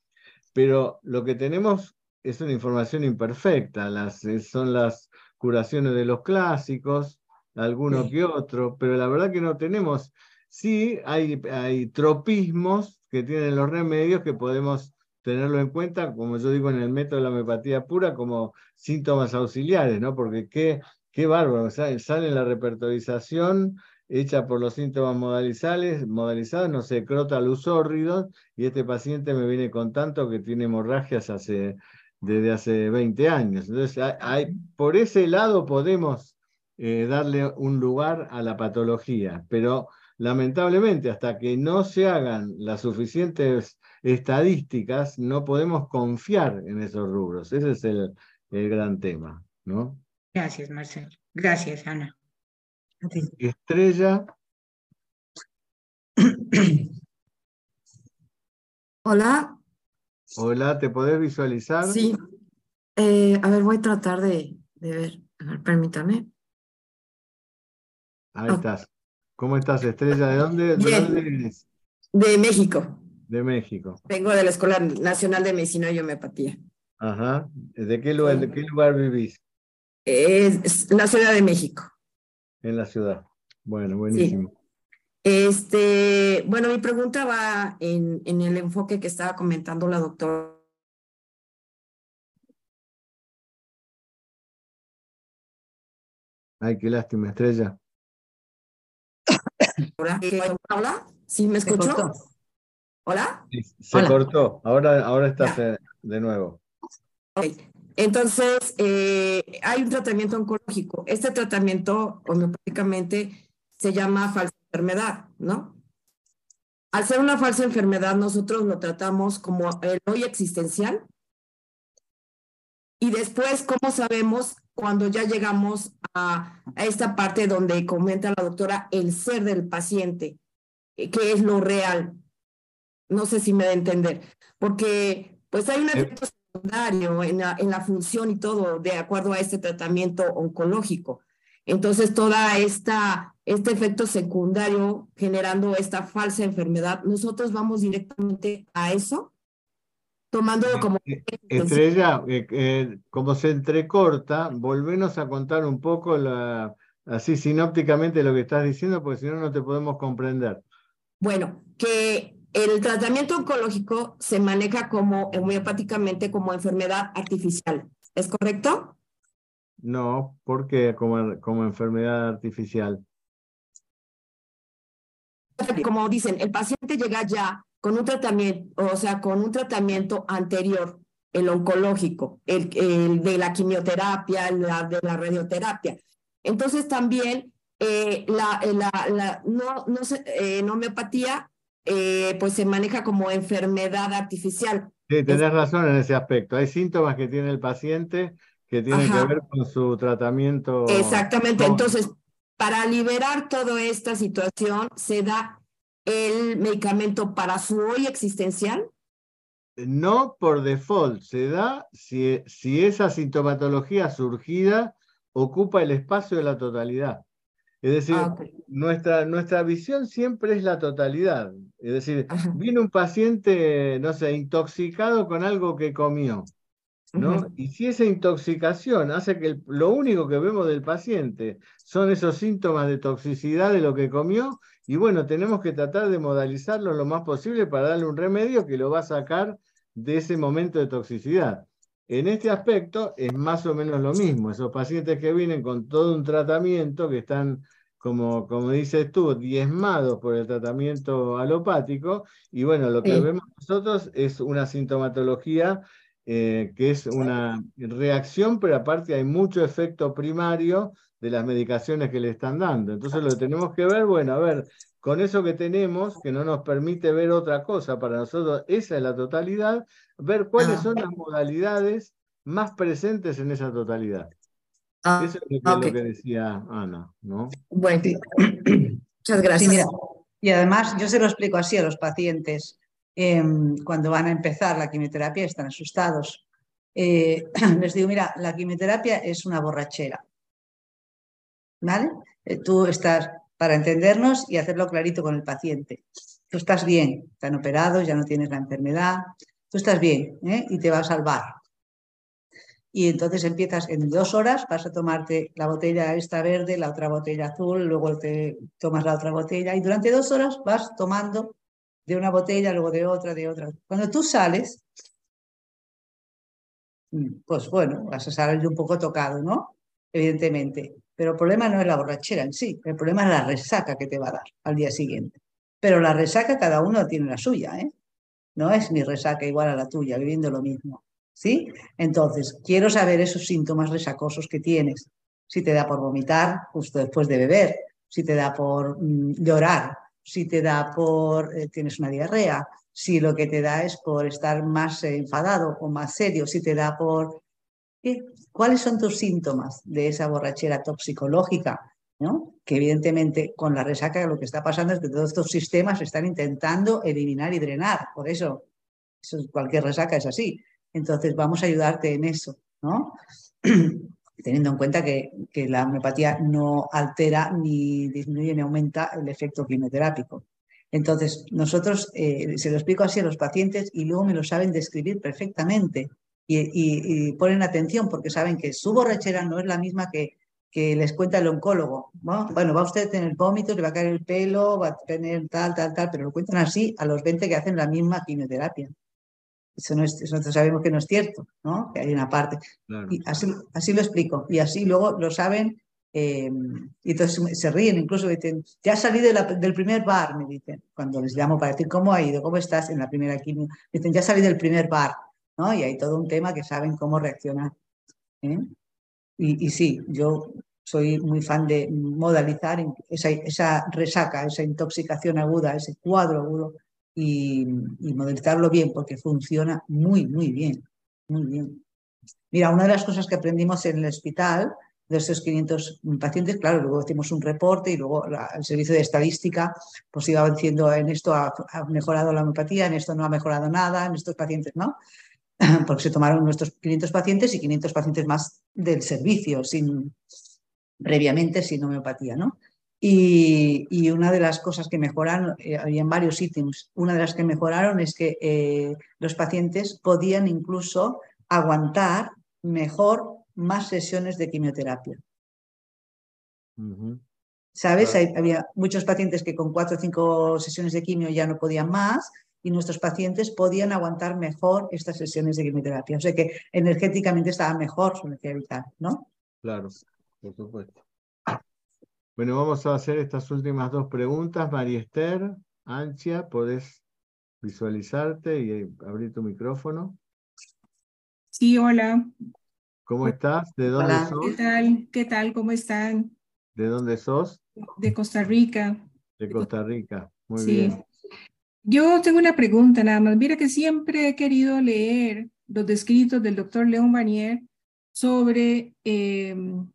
Pero lo que tenemos es una información imperfecta, las, son las curaciones de los clásicos, alguno que otro, pero la verdad que no tenemos. Sí, hay, hay tropismos que tienen los remedios que podemos tenerlo en cuenta, como yo digo en el método de la homeopatía pura, como síntomas auxiliares, ¿no? Porque qué, qué bárbaro, sale la repertorización hecha por los síntomas modalizales, modalizados, no sé, crota luzórridos, y este paciente me viene con tanto que tiene hemorragias hace desde hace 20 años. Entonces, hay, por ese lado podemos eh, darle un lugar a la patología, pero lamentablemente hasta que no se hagan las suficientes estadísticas, no podemos confiar en esos rubros. Ese es el, el gran tema, ¿no? Gracias, Marcelo. Gracias, Ana. Estrella. <coughs> Hola, Hola, ¿te podés visualizar? Sí. Eh, a ver, voy a tratar de, ver. A ver, permítame. Ahí estás. ¿Cómo estás, Estrella? ¿De dónde, de dónde vienes? De México. De México. Vengo de la Escuela Nacional de Medicina y Homeopatía. Ajá. ¿De qué lugar, de qué lugar vivís? Es la Ciudad de México. En la ciudad. Bueno, buenísimo. Este, bueno, mi pregunta va en, en el enfoque que estaba comentando la doctora. Ay, qué lástima, estrella. ¿Hola? ¿Sí me escuchó? ¿Hola? se cortó. Ahora, ahora estás de nuevo. Entonces, eh, hay un tratamiento oncológico. Este tratamiento homeopáticamente se llama falsa enfermedad, ¿no? Al ser una falsa enfermedad, nosotros lo tratamos como el hoy existencial. Y después, ¿cómo sabemos cuando ya llegamos a, a esta parte donde comenta la doctora el ser del paciente, eh, que es lo real? No sé si me da a entender, porque pues hay un efecto secundario en la, en la función y todo de acuerdo a este tratamiento oncológico. Entonces, toda esta, este efecto secundario generando esta falsa enfermedad, nosotros vamos directamente a eso, tomándolo como... Eh, Estrella, eh, como se entrecorta, volvenos a contar un poco la, así sinópticamente lo que estás diciendo, porque si no, no te podemos comprender. Bueno, que el tratamiento oncológico se maneja como homeopáticamente como enfermedad artificial, ¿es correcto? No, ¿por qué como, como enfermedad artificial? Como dicen, el paciente llega ya con un tratamiento, o sea, con un tratamiento anterior, el oncológico, el, el de la quimioterapia, el de la radioterapia. Entonces también eh, la, la, la, no, no eh, en homeopatía eh, pues se maneja como enfermedad artificial. Sí, tenés razón en ese aspecto. Hay síntomas que tiene el paciente que tienen que ver con su tratamiento. Exactamente. Entonces, para liberar toda esta situación, se da el medicamento para su hoy existencial. No por default, se da si, si esa sintomatología surgida ocupa el espacio de la totalidad. Es decir, ah, nuestra, nuestra visión siempre es la totalidad. Es decir, viene un paciente, no sé, intoxicado con algo que comió. ¿no? Y si esa intoxicación hace que lo único que vemos del paciente son esos síntomas de toxicidad de lo que comió, y bueno, tenemos que tratar de modalizarlo lo más posible para darle un remedio que lo va a sacar de ese momento de toxicidad. En este aspecto es más o menos lo mismo. Esos pacientes que vienen con todo un tratamiento, que están, como, como dices tú, diezmados por el tratamiento alopático, y bueno, lo que vemos nosotros es una sintomatología eh, que es una reacción, pero aparte hay mucho efecto primario de las medicaciones que le están dando. Entonces lo que tenemos que ver, bueno, a ver, con eso que tenemos, que no nos permite ver otra cosa, para nosotros esa es la totalidad, ver cuáles ah. son las modalidades más presentes en esa totalidad. Ah, eso es lo que, decía Ana, ¿no? Bueno, <coughs> muchas gracias. y además yo se lo explico así a los pacientes. Em, cuando van a empezar la quimioterapia están asustados. Eh, <coughs> les digo, mira, la quimioterapia es una borrachera. ¿Vale? Eh, tú estás para entendernos y hacerlo clarito con el paciente. Tú estás bien, están operados, ya no tienes la enfermedad, tú estás bien ¿eh? y te va a salvar. Y entonces empiezas en dos horas, vas a tomarte la botella esta verde, la otra botella azul, luego te tomas la otra botella y durante dos horas vas tomando de una botella, luego de otra, de otra. Cuando tú sales, mm, pues bueno, vas a salir un poco tocado, ¿no? Evidentemente. Pero el problema no es la borrachera en sí, el problema es la resaca que te va a dar al día siguiente. Pero la resaca cada uno tiene la suya, ¿eh? No es mi resaca igual a la tuya, viviendo lo mismo. ¿Sí? Entonces, quiero saber esos síntomas resacosos que tienes. Si te da por vomitar justo después de beber, si te da por mm, llorar, si te da por eh, tienes una diarrea, si lo que te da es por estar más enfadado o más serio, si te da por ¿Cuáles son tus síntomas de esa borrachera toxicológica? ¿no? Que evidentemente con la resaca lo que está pasando es que todos estos sistemas están intentando eliminar y drenar. Por eso, cualquier resaca es así. Entonces vamos a ayudarte en eso, ¿no? <clears throat> teniendo en cuenta que, la homeopatía no altera ni disminuye ni aumenta el efecto quimioterápico. Entonces, nosotros eh, se lo explico así a los pacientes y luego me lo saben describir perfectamente y, ponen atención porque saben que su borrachera no es la misma que, que les cuenta el oncólogo. Bueno, va usted a tener vómitos, le va a caer el pelo, va a tener tal, tal, tal, pero lo cuentan así a los 20 que hacen la misma quimioterapia. Eso, no es, nosotros sabemos que no es cierto, ¿no? que hay una parte. Y así, así lo explico. Y así luego lo saben eh, y entonces se ríen, incluso dicen, ya salí del primer bar, me dicen, cuando les llamo para decir cómo ha ido, cómo estás en la primera quimio. Dicen, ya salí del primer bar, Y hay todo un tema que saben cómo reaccionar. ¿eh? Y, sí, yo soy muy fan de modalizar esa, esa, resaca, esa intoxicación aguda, ese cuadro agudo y, y modernizarlo bien, porque funciona muy, muy bien, muy bien. Mira, una de las cosas que aprendimos en el hospital de esos 500 pacientes, claro, luego hicimos un reporte y luego el servicio de estadística pues iba diciendo en esto ha, mejorado la homeopatía, en esto no ha mejorado nada, en estos pacientes no, <laughs> porque se tomaron nuestros 500 pacientes y 500 pacientes más del servicio, sin, previamente sin homeopatía, ¿no? Y, una de las cosas que mejoraron, eh, había en varios ítems, una de las que mejoraron es que eh, los pacientes podían incluso aguantar mejor más sesiones de quimioterapia. ¿Sabes? había muchos pacientes que con cuatro o cinco sesiones de quimio ya no podían más y nuestros pacientes podían aguantar mejor estas sesiones de quimioterapia. O sea que energéticamente estaba mejor su energía vital, ¿no? Claro, por supuesto. Bueno, vamos a hacer estas últimas dos preguntas. María Esther, Ancha, ¿podés visualizarte y abrir tu micrófono? Sí, hola. ¿Cómo estás? ¿De dónde sos? ¿Qué tal? ¿Qué tal? ¿Cómo están? ¿De dónde sos? De Costa Rica. De Costa Rica. Muy sí. bien. Yo tengo una pregunta nada más. Mira que siempre he querido leer los descritos del doctor León Banier sobre em,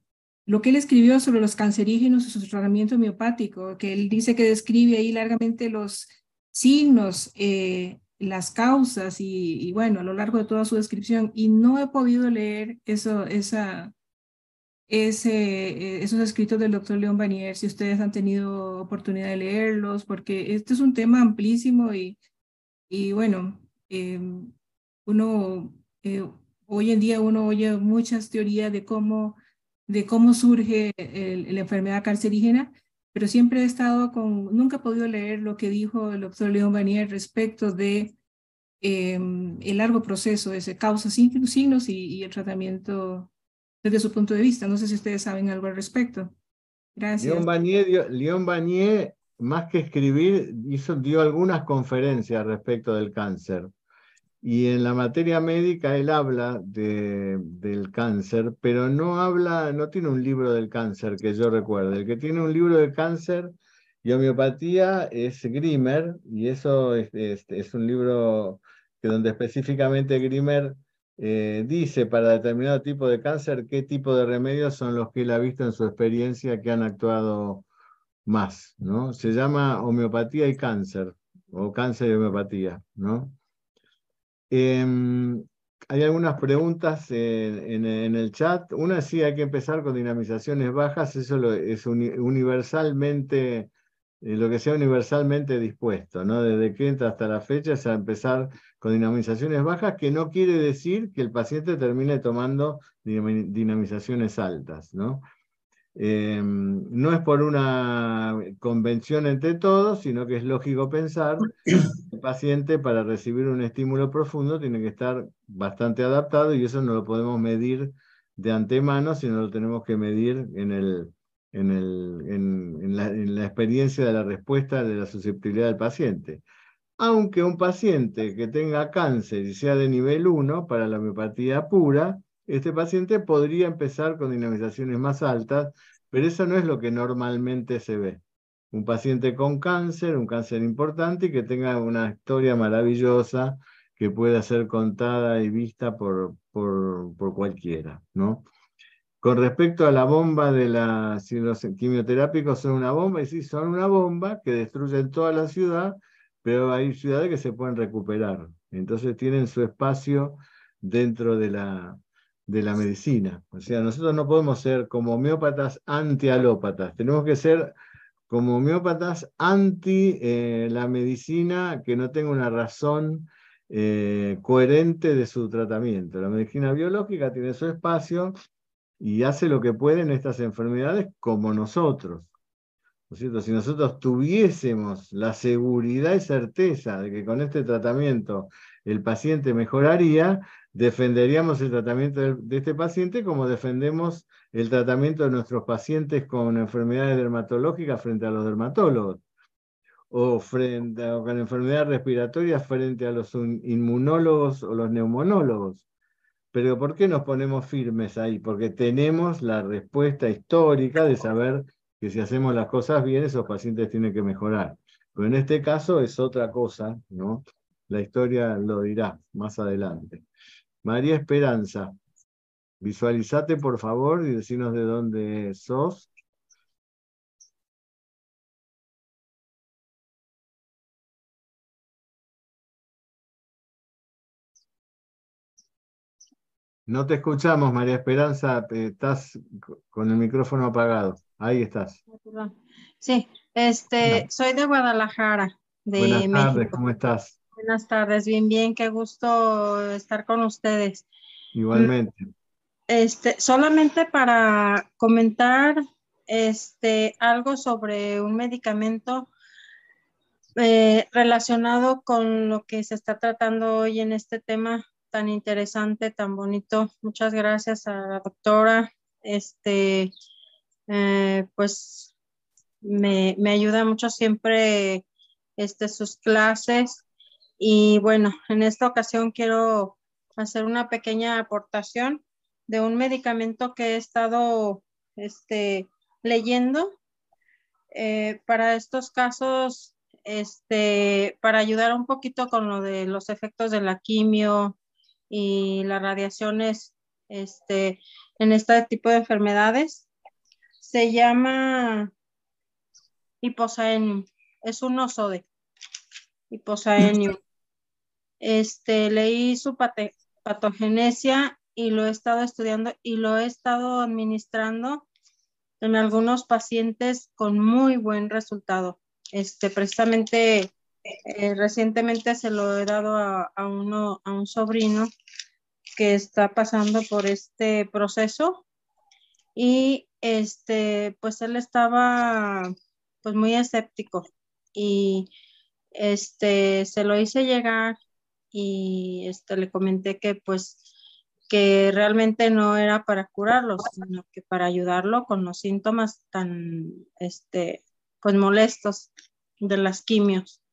lo que él escribió sobre los cancerígenos y su tratamiento homeopático, que él dice que describe ahí largamente los signos eh, las causas y, bueno, a lo largo de toda su descripción y no he podido leer eso, esa, eh, esos escritos del doctor León Banier, si ustedes han tenido oportunidad de leerlos, porque este es un tema amplísimo y, y bueno, em, uno, eh, hoy en día uno oye muchas teorías de cómo, de cómo surge la enfermedad cancerígena, pero siempre he estado con, nunca he podido leer lo que dijo el doctor León Banier respecto de em, el largo proceso, ese causa, signos y, el tratamiento desde su punto de vista. No sé si ustedes saben algo al respecto. Gracias. León Banier, más que escribir, hizo, dio algunas conferencias respecto del cáncer. Y en la materia médica él habla de, del cáncer, pero no habla, no tiene un libro del cáncer que yo recuerde. El que tiene un libro de cáncer y homeopatía es Grimmer, y eso es, es, un libro que donde específicamente Grimmer eh, dice para determinado tipo de cáncer qué tipo de remedios son los que él ha visto en su experiencia que han actuado más, ¿no? Se llama homeopatía y cáncer, o cáncer y homeopatía, ¿no? Em, hay algunas preguntas en, el chat. Una sí hay que empezar con dinamizaciones bajas, eso es universalmente, lo que sea universalmente dispuesto, ¿no? Desde que entra hasta la fecha es a empezar con dinamizaciones bajas, que no quiere decir que el paciente termine tomando dinamizaciones altas, ¿no? Em, no es por una convención entre todos, sino que es lógico pensar que el paciente para recibir un estímulo profundo tiene que estar bastante adaptado y eso no lo podemos medir de antemano, sino lo tenemos que medir en, el, en, la, en la experiencia de la respuesta de la susceptibilidad del paciente. Aunque un paciente que tenga cáncer y sea de nivel 1 para la homeopatía pura, este paciente podría empezar con dinamizaciones más altas, pero eso no es lo que normalmente se ve. Un paciente con cáncer, un cáncer importante y que tenga una historia maravillosa que pueda ser contada y vista por, por, por cualquiera, ¿no? Con respecto a la bomba de la, si los quimioterápicos son una bomba, y sí, son una bomba que destruyen toda la ciudad, pero hay ciudades que se pueden recuperar. Entonces tienen su espacio dentro de la, de la medicina. O sea, nosotros no podemos ser como homeópatas antialópatas, tenemos que ser como homeópatas anti eh, la medicina que no tenga una razón eh, coherente de su tratamiento. La medicina biológica tiene su espacio y hace lo que puede en estas enfermedades como nosotros. Si nosotros tuviésemos la seguridad y certeza de que con este tratamiento el paciente mejoraría, defenderíamos el tratamiento de este paciente como defendemos el tratamiento de nuestros pacientes con enfermedades dermatológicas frente a los dermatólogos o, frente a, con enfermedades respiratorias frente a los inmunólogos o los neumonólogos. Pero ¿por qué nos ponemos firmes ahí? Porque tenemos la respuesta histórica de saber que si hacemos las cosas bien, esos pacientes tienen que mejorar. Pero en este caso es otra cosa, ¿no? La historia lo dirá más adelante. María Esperanza, visualizate por favor y decinos de dónde sos. No te escuchamos, María Esperanza, estás con el micrófono apagado. Ahí estás. Sí, este, soy de Guadalajara, de Buenas tardes, ¿cómo estás? Buenas tardes, bien, bien, qué gusto estar con ustedes. Igualmente. Este, solamente para comentar este, algo sobre un medicamento eh, relacionado con lo que se está tratando hoy en este tema tan interesante, tan bonito. Muchas gracias a la doctora. Este, eh, pues me, me, ayuda mucho siempre este, sus clases. Y bueno, en esta ocasión quiero hacer una pequeña aportación de un medicamento que he estado este, leyendo eh, para estos casos, este, para ayudar un poquito con lo de los efectos de la quimio, y las radiaciones este, en este tipo de enfermedades. Se llama hiposaenium, es un osode, hiposaenium. <laughs> Este, leí su patogenesia y lo he estado estudiando y lo he estado administrando en algunos pacientes con muy buen resultado. Este, precisamente eh, recientemente se lo he dado a, uno, a un sobrino que está pasando por este proceso y este, pues él estaba pues muy escéptico y este, se lo hice llegar y este, le comenté que pues que realmente no era para curarlo, sino que para ayudarlo con los síntomas tan, este, pues molestos de las quimios.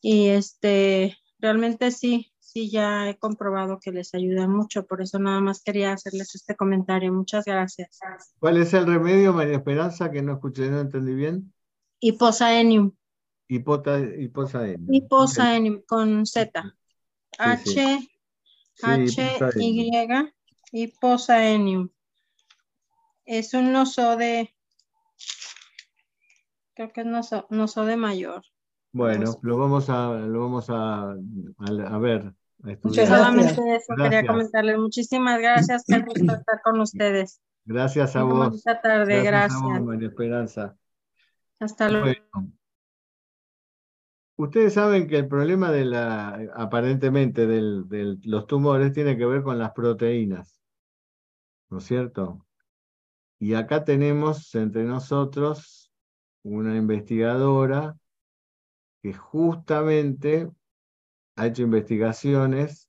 Y este, realmente sí, sí, ya he comprobado que les ayuda mucho, por eso nada más quería hacerles este comentario. Muchas gracias. ¿Cuál es el remedio, María Esperanza, que no escuché, no entendí bien? Hiposaenium. Hipota, hiposaenium. Hiposaenium con Z. H, H, Y, hiposaenium. Es un noso de, creo que es noso, noso de mayor. Bueno, lo vamos a, lo vamos a, a, ver. Solamente eso quería comentarles. Muchísimas gracias. Qué gusto <clears throat> estar con ustedes. Gracias a vos. Esta tarde, gracias. gracias. A María Esperanza. Hasta luego. Ustedes saben que el problema de la, aparentemente de los tumores tiene que ver con las proteínas, ¿no es cierto? Y acá tenemos entre nosotros una investigadora que justamente ha hecho investigaciones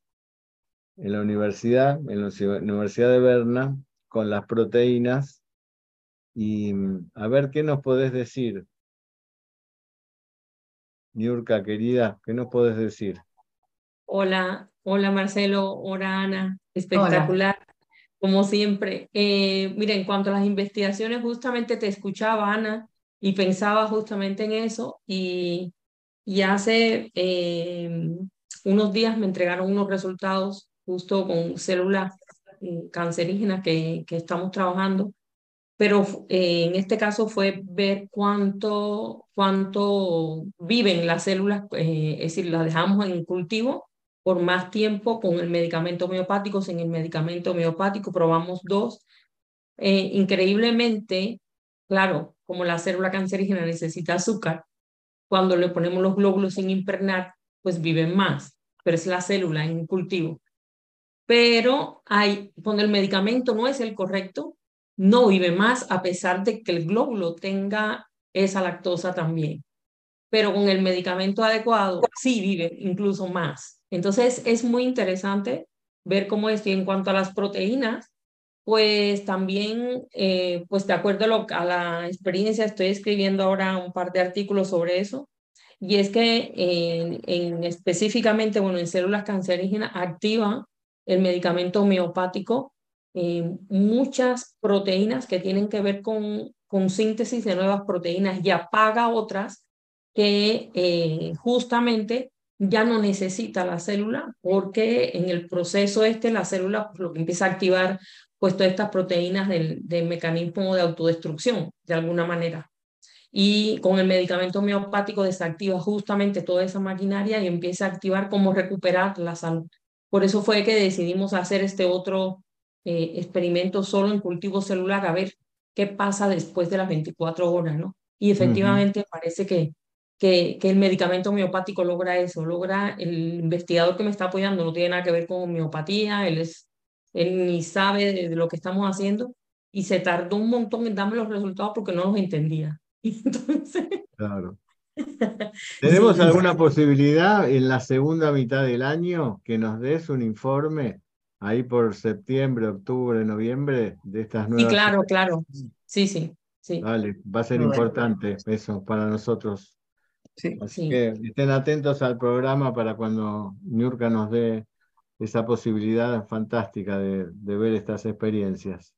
en la universidad, en la Universidad de Berna, con las proteínas. Y a ver qué nos podés decir. Niurka, querida, ¿qué nos podés decir? Hola, hola Marcelo, hola Ana, espectacular, como siempre. Eh, mira, en cuanto a las investigaciones, justamente te escuchaba Ana y pensaba justamente en eso y y hace eh, unos días me entregaron unos resultados justo con células eh, cancerígenas que, que estamos trabajando, pero eh, en este caso fue ver cuánto, cuánto viven las células, es decir, las dejamos en cultivo por más tiempo con el medicamento homeopático, sin el medicamento homeopático, probamos dos. increíblemente, claro, como la célula cancerígena necesita azúcar, cuando le ponemos los glóbulos sin impregnar, pues viven más. pero es la célula en cultivo. Pero hay, cuando el medicamento no es el correcto, no vive más a pesar de que el glóbulo tenga esa lactosa también. Pero con el medicamento adecuado, sí vive incluso más. Entonces es muy interesante ver cómo es. Y en cuanto a las proteínas, pues también, eh, pues de acuerdo a, la experiencia, estoy escribiendo ahora un par de artículos sobre eso. Y es que en, específicamente, bueno, en células cancerígenas activa el medicamento homeopático eh, muchas proteínas que tienen que ver con, con síntesis de nuevas proteínas y apaga otras que eh, justamente ya no necesita la célula porque en el proceso este la célula pues, lo que empieza a activar pues todas estas proteínas del, mecanismo de autodestrucción, de alguna manera. Y con el medicamento homeopático desactiva justamente toda esa maquinaria y empieza a activar cómo recuperar la salud. Por eso fue que decidimos hacer este otro eh, experimento solo en cultivo celular, a ver qué pasa después de las 24 horas, ¿no? Y efectivamente parece que, que, que, el medicamento homeopático logra eso, logra, el investigador que me está apoyando no tiene nada que ver con homeopatía, él es él ni sabe de, lo que estamos haciendo y se tardó un montón en darme los resultados porque no los entendía. <laughs> Entonces... Claro. <laughs> ¿Tenemos alguna posibilidad en la segunda mitad del año que nos des un informe ahí por septiembre, octubre, noviembre de estas nuevas? Sí, claro, claro. Sí, sí, sí. Vale, va a ser importante eso para nosotros. Sí. Así que estén atentos al programa para cuando Nurka nos dé esa posibilidad fantástica de, ver estas experiencias.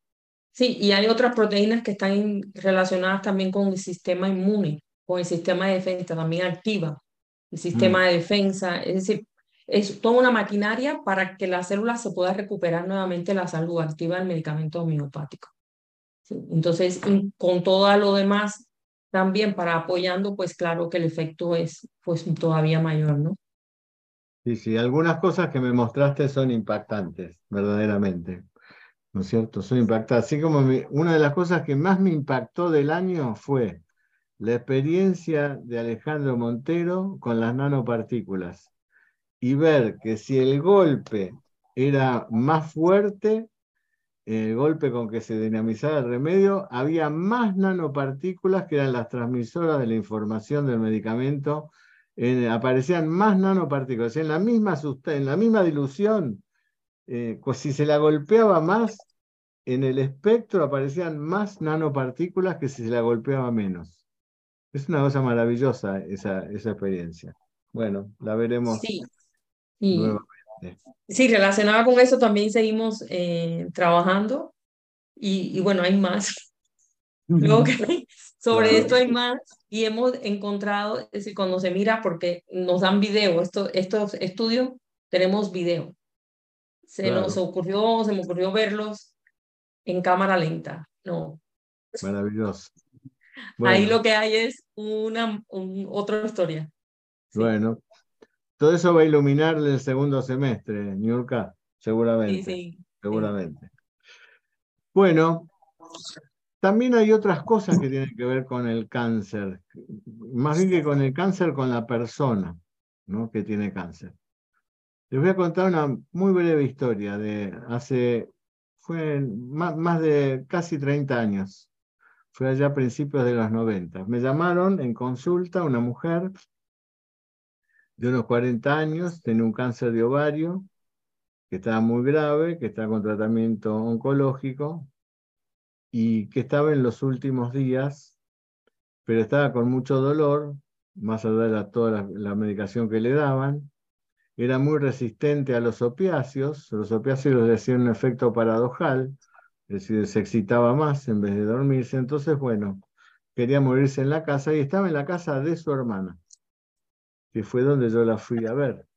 Sí, y hay otras proteínas que están relacionadas también con el sistema inmune, con el sistema de defensa, también activa el sistema mm. de defensa. Es decir, es toda una maquinaria para que la célula se pueda recuperar nuevamente la salud activa del medicamento homeopático. Entonces, con todo lo demás, también para apoyando, pues claro que el efecto es pues todavía mayor, ¿no? Sí, sí, algunas cosas que me mostraste son impactantes, verdaderamente. ¿No es cierto? Son impactantes. Así como una de las cosas que más me impactó del año fue la experiencia de Alejandro Montero con las nanopartículas y ver que si el golpe era más fuerte, el golpe con que se dinamizaba el remedio, había más nanopartículas que eran las transmisoras de la información del medicamento aparecían más nanopartículas. En la misma, en la misma dilución, eh, pues si se la golpeaba más, en el espectro aparecían más nanopartículas que si se la golpeaba menos. Es una cosa maravillosa esa, esa experiencia. Bueno, la veremos sí. Sí, relacionada con eso también seguimos eh, trabajando y, y, bueno, hay más. <laughs> Luego que sobre esto hay más y hemos encontrado, es decir, cuando se mira, porque nos dan video, esto, estos estudios tenemos video. Se nos ocurrió, se me ocurrió verlos en cámara lenta, no. Maravilloso. Ahí lo que hay es una otra historia. Bueno, todo eso va a iluminar el segundo semestre, Niurka, seguramente. Sí, sí. Seguramente. Bueno, también hay otras cosas que tienen que ver con el cáncer, más bien que con el cáncer con la persona ¿no? que tiene cáncer. Les voy a contar una muy breve historia de hace, fue más, más de casi 30 años, fue allá a principios de los 90. Me llamaron en consulta una mujer de unos 40 años, tenía un cáncer de ovario, que estaba muy grave, que está con tratamiento oncológico, y que estaba en los últimos días, pero estaba con mucho dolor, más allá de toda la, medicación que le daban. Era muy resistente a los opiáceos. Los opiáceos le hacían un efecto paradojal, es decir, se excitaba más en vez de dormirse. Entonces, bueno, quería morirse en la casa y estaba en la casa de su hermana, que fue donde yo la fui a ver.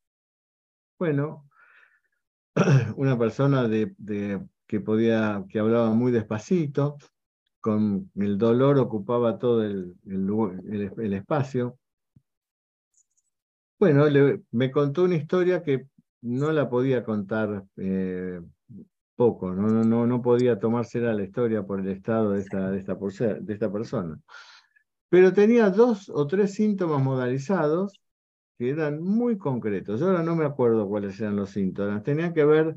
Bueno, <clears throat> una persona de que podía, que hablaba muy despacito, con el dolor ocupaba todo el, el, espacio. Bueno, me contó una historia que no la podía contar eh, poco, no, no, no podía tomársela la historia por el estado de esta, de, esta, de esta persona. Pero tenía dos o tres síntomas modalizados que eran muy concretos. Yo ahora no me acuerdo cuáles eran los síntomas. Tenían que ver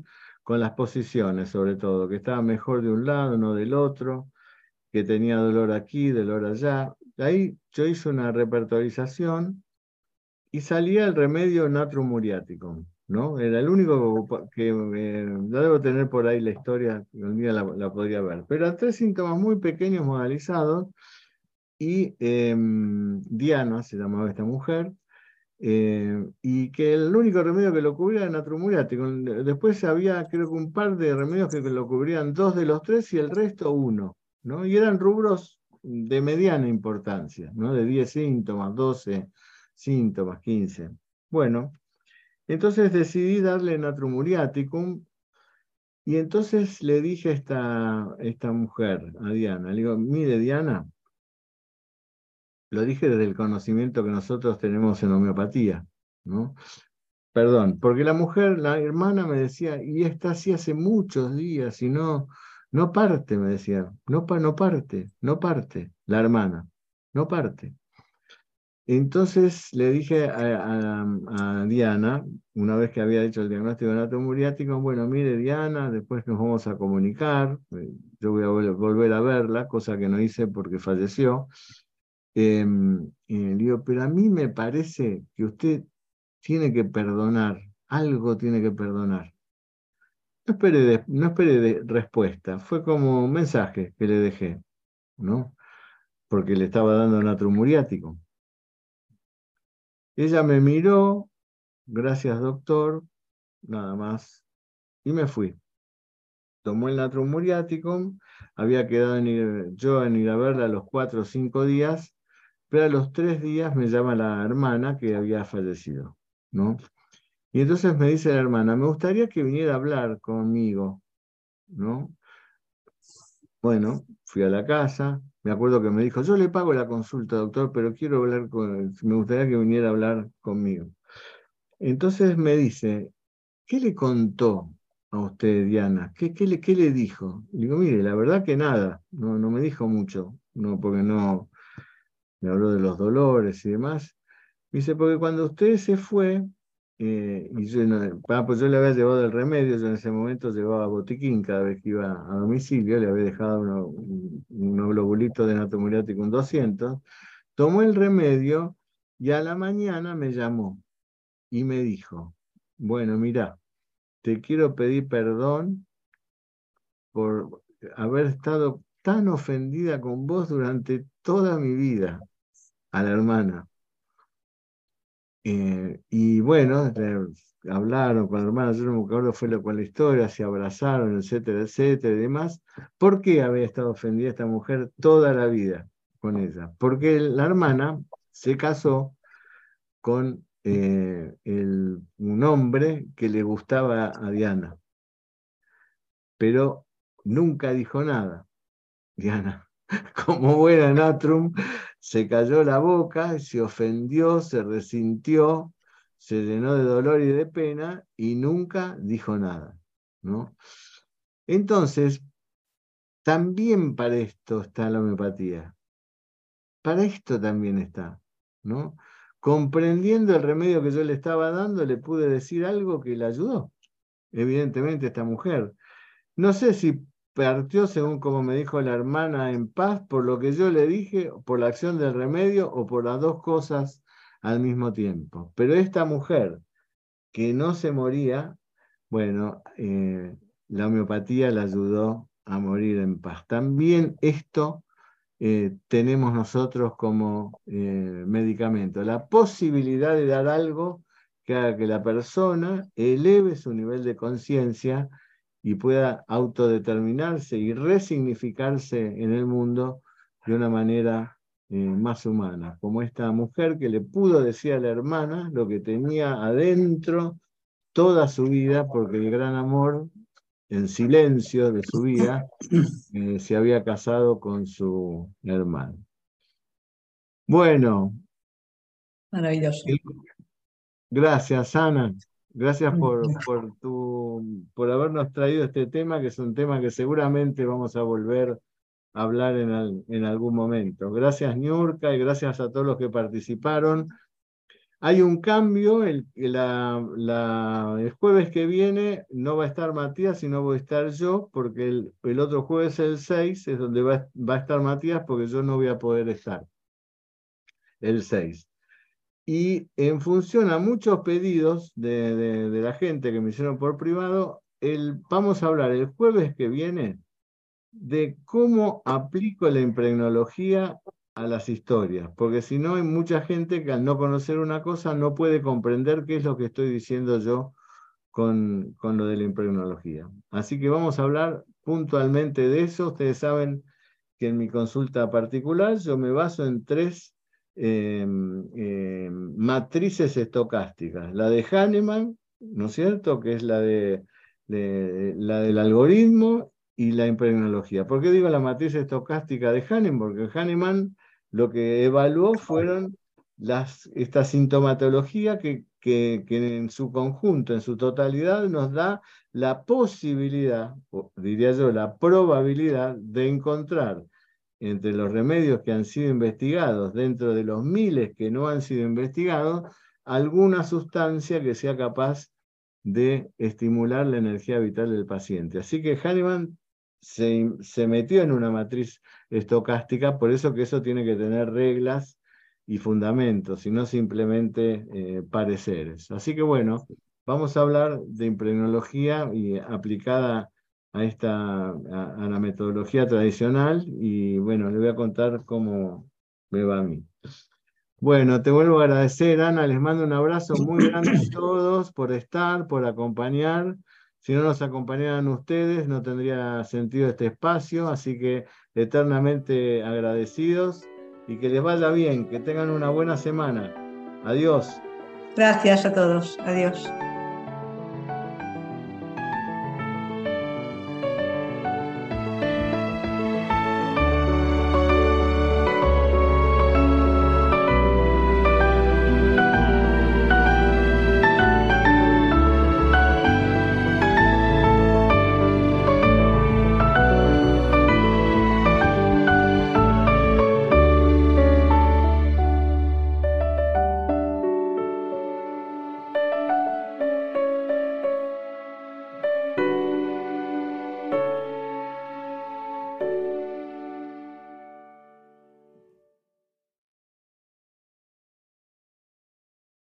con las posiciones, sobre todo, que estaba mejor de un lado, no del otro, que tenía dolor aquí, dolor allá. Ahí yo hice una repertorización y salía el remedio natrum muriático. ¿no? Era el único que eh, ya debo tener por ahí la historia, un día la, podría ver. Pero eran tres síntomas muy pequeños modalizados y em, Diana se llamaba esta mujer, eh, y que el único remedio que lo cubría era natromuriático. Después había, creo que un par de remedios que lo cubrían dos de los tres y el resto uno, ¿no? Y eran rubros de mediana importancia, ¿no? De 10 síntomas, 12 síntomas, 15. Bueno, entonces decidí darle natromuriaticum y entonces le dije a esta, esta mujer, a Diana, le digo, mire Diana, lo dije desde el conocimiento que nosotros tenemos en homeopatía, ¿no? Perdón, porque la mujer, la hermana me decía, y está así hace muchos días y no, no parte, me decía, no, no parte, no parte, la hermana, no parte. Entonces le dije a, Diana, una vez que había hecho el diagnóstico de muriático, bueno, mire Diana, después nos vamos a comunicar, eh, yo voy a volver a verla, cosa que no hice porque falleció. Y le digo, pero a mí me parece que usted tiene que perdonar, algo tiene que perdonar. No no espere de respuesta, fue como un mensaje que le dejé, ¿no? Porque le estaba dando natrium muriático. Ella me miró, gracias doctor, nada más, y me fui. Tomó el natrum muriático, había quedado yo en ir a verla los cuatro o cinco días, pero a los tres días me llama la hermana que había fallecido, ¿no? Y entonces me dice la hermana, me gustaría que viniera a hablar conmigo, ¿no? Bueno, fui a la casa, me acuerdo que me dijo, yo le pago la consulta, doctor, pero quiero hablar con me gustaría que viniera a hablar conmigo. Entonces me dice, ¿qué le contó a usted, Diana? ¿Qué, qué, le, qué le dijo? digo, mire, la verdad que nada, no, no me dijo mucho, no, porque no, me habló de los dolores y demás. dice, porque cuando usted se fue, eh, y yo, pues yo le había llevado el remedio, yo en ese momento llevaba botiquín cada vez que iba a domicilio, le había dejado unos uno globulitos de natomuriático un 200, tomó el remedio y a la mañana me llamó y me dijo, bueno, mira, te quiero pedir perdón por haber estado tan ofendida con vos durante toda mi vida, a la hermana. Eh, y bueno, hablaron con la hermana, yo no me acuerdo fue lo, con la historia, se abrazaron, etcétera, etcétera y demás. ¿Por qué había estado ofendida esta mujer toda la vida con ella? Porque la hermana se casó con eh, un hombre que le gustaba a Diana, pero nunca dijo nada, Diana. <laughs> Como buena Natrum, se cayó la boca, se ofendió, se resintió, se llenó de dolor y de pena y nunca dijo nada. ¿no? Entonces, también para esto está la homeopatía. Para esto también está. ¿no? Comprendiendo el remedio que yo le estaba dando, le pude decir algo que le ayudó. Evidentemente, esta mujer. No sé si partió, según como me dijo la hermana, en paz por lo que yo le dije, por la acción del remedio o por las dos cosas al mismo tiempo. Pero esta mujer que no se moría, bueno, eh, la homeopatía la ayudó a morir en paz. También esto eh, tenemos nosotros como eh, medicamento, la posibilidad de dar algo que haga que la persona eleve su nivel de conciencia y pueda autodeterminarse y resignificarse en el mundo de una manera eh, más humana, como esta mujer que le pudo decir a la hermana lo que tenía adentro toda su vida, porque el gran amor en silencio de su vida eh, se había casado con su hermano. Bueno. Maravilloso. Gracias, Ana. Gracias por, por, tu, por habernos traído este tema, que es un tema que seguramente vamos a volver a hablar en, en algún momento. Gracias, Niurka, y gracias a todos los que participaron. Hay un cambio, el, el, jueves que viene no va a estar Matías, sino voy a estar yo, porque el, el otro jueves, el 6, es donde va, va, a estar Matías, porque yo no voy a poder estar. El 6. Y en función a muchos pedidos de, de, la gente que me hicieron por privado, el, vamos a hablar el jueves que viene de cómo aplico la impregnología a las historias, porque si no hay mucha gente que al no conocer una cosa no puede comprender qué es lo que estoy diciendo yo con, con lo de la impregnología. Así que vamos a hablar puntualmente de eso. Ustedes saben que en mi consulta particular yo me baso en tres em, em, matrices estocásticas. La de Hahnemann, ¿no es cierto? Que es la, de, la del algoritmo y la impregnología. ¿Por qué digo la matriz estocástica de Hahnemann? Porque Hahnemann lo que evaluó fueron las, esta sintomatología que, que, en su conjunto, en su totalidad, nos da la posibilidad, diría yo, la probabilidad de encontrar entre los remedios que han sido investigados, dentro de los miles que no han sido investigados, alguna sustancia que sea capaz de estimular la energía vital del paciente. Así que Hahnemann se, se, metió en una matriz estocástica, por eso que eso tiene que tener reglas y fundamentos, y no simplemente eh, pareceres. Así que bueno, vamos a hablar de impregnología y aplicada a, esta, a, la metodología tradicional, y bueno, le voy a contar cómo me va a mí. Bueno, te vuelvo a agradecer, Ana, les mando un abrazo muy grande a todos por estar, por acompañar. Si no nos acompañaran ustedes, no tendría sentido este espacio, así que eternamente agradecidos y que les vaya bien, que tengan una buena semana. Adiós. Gracias a todos. Adiós.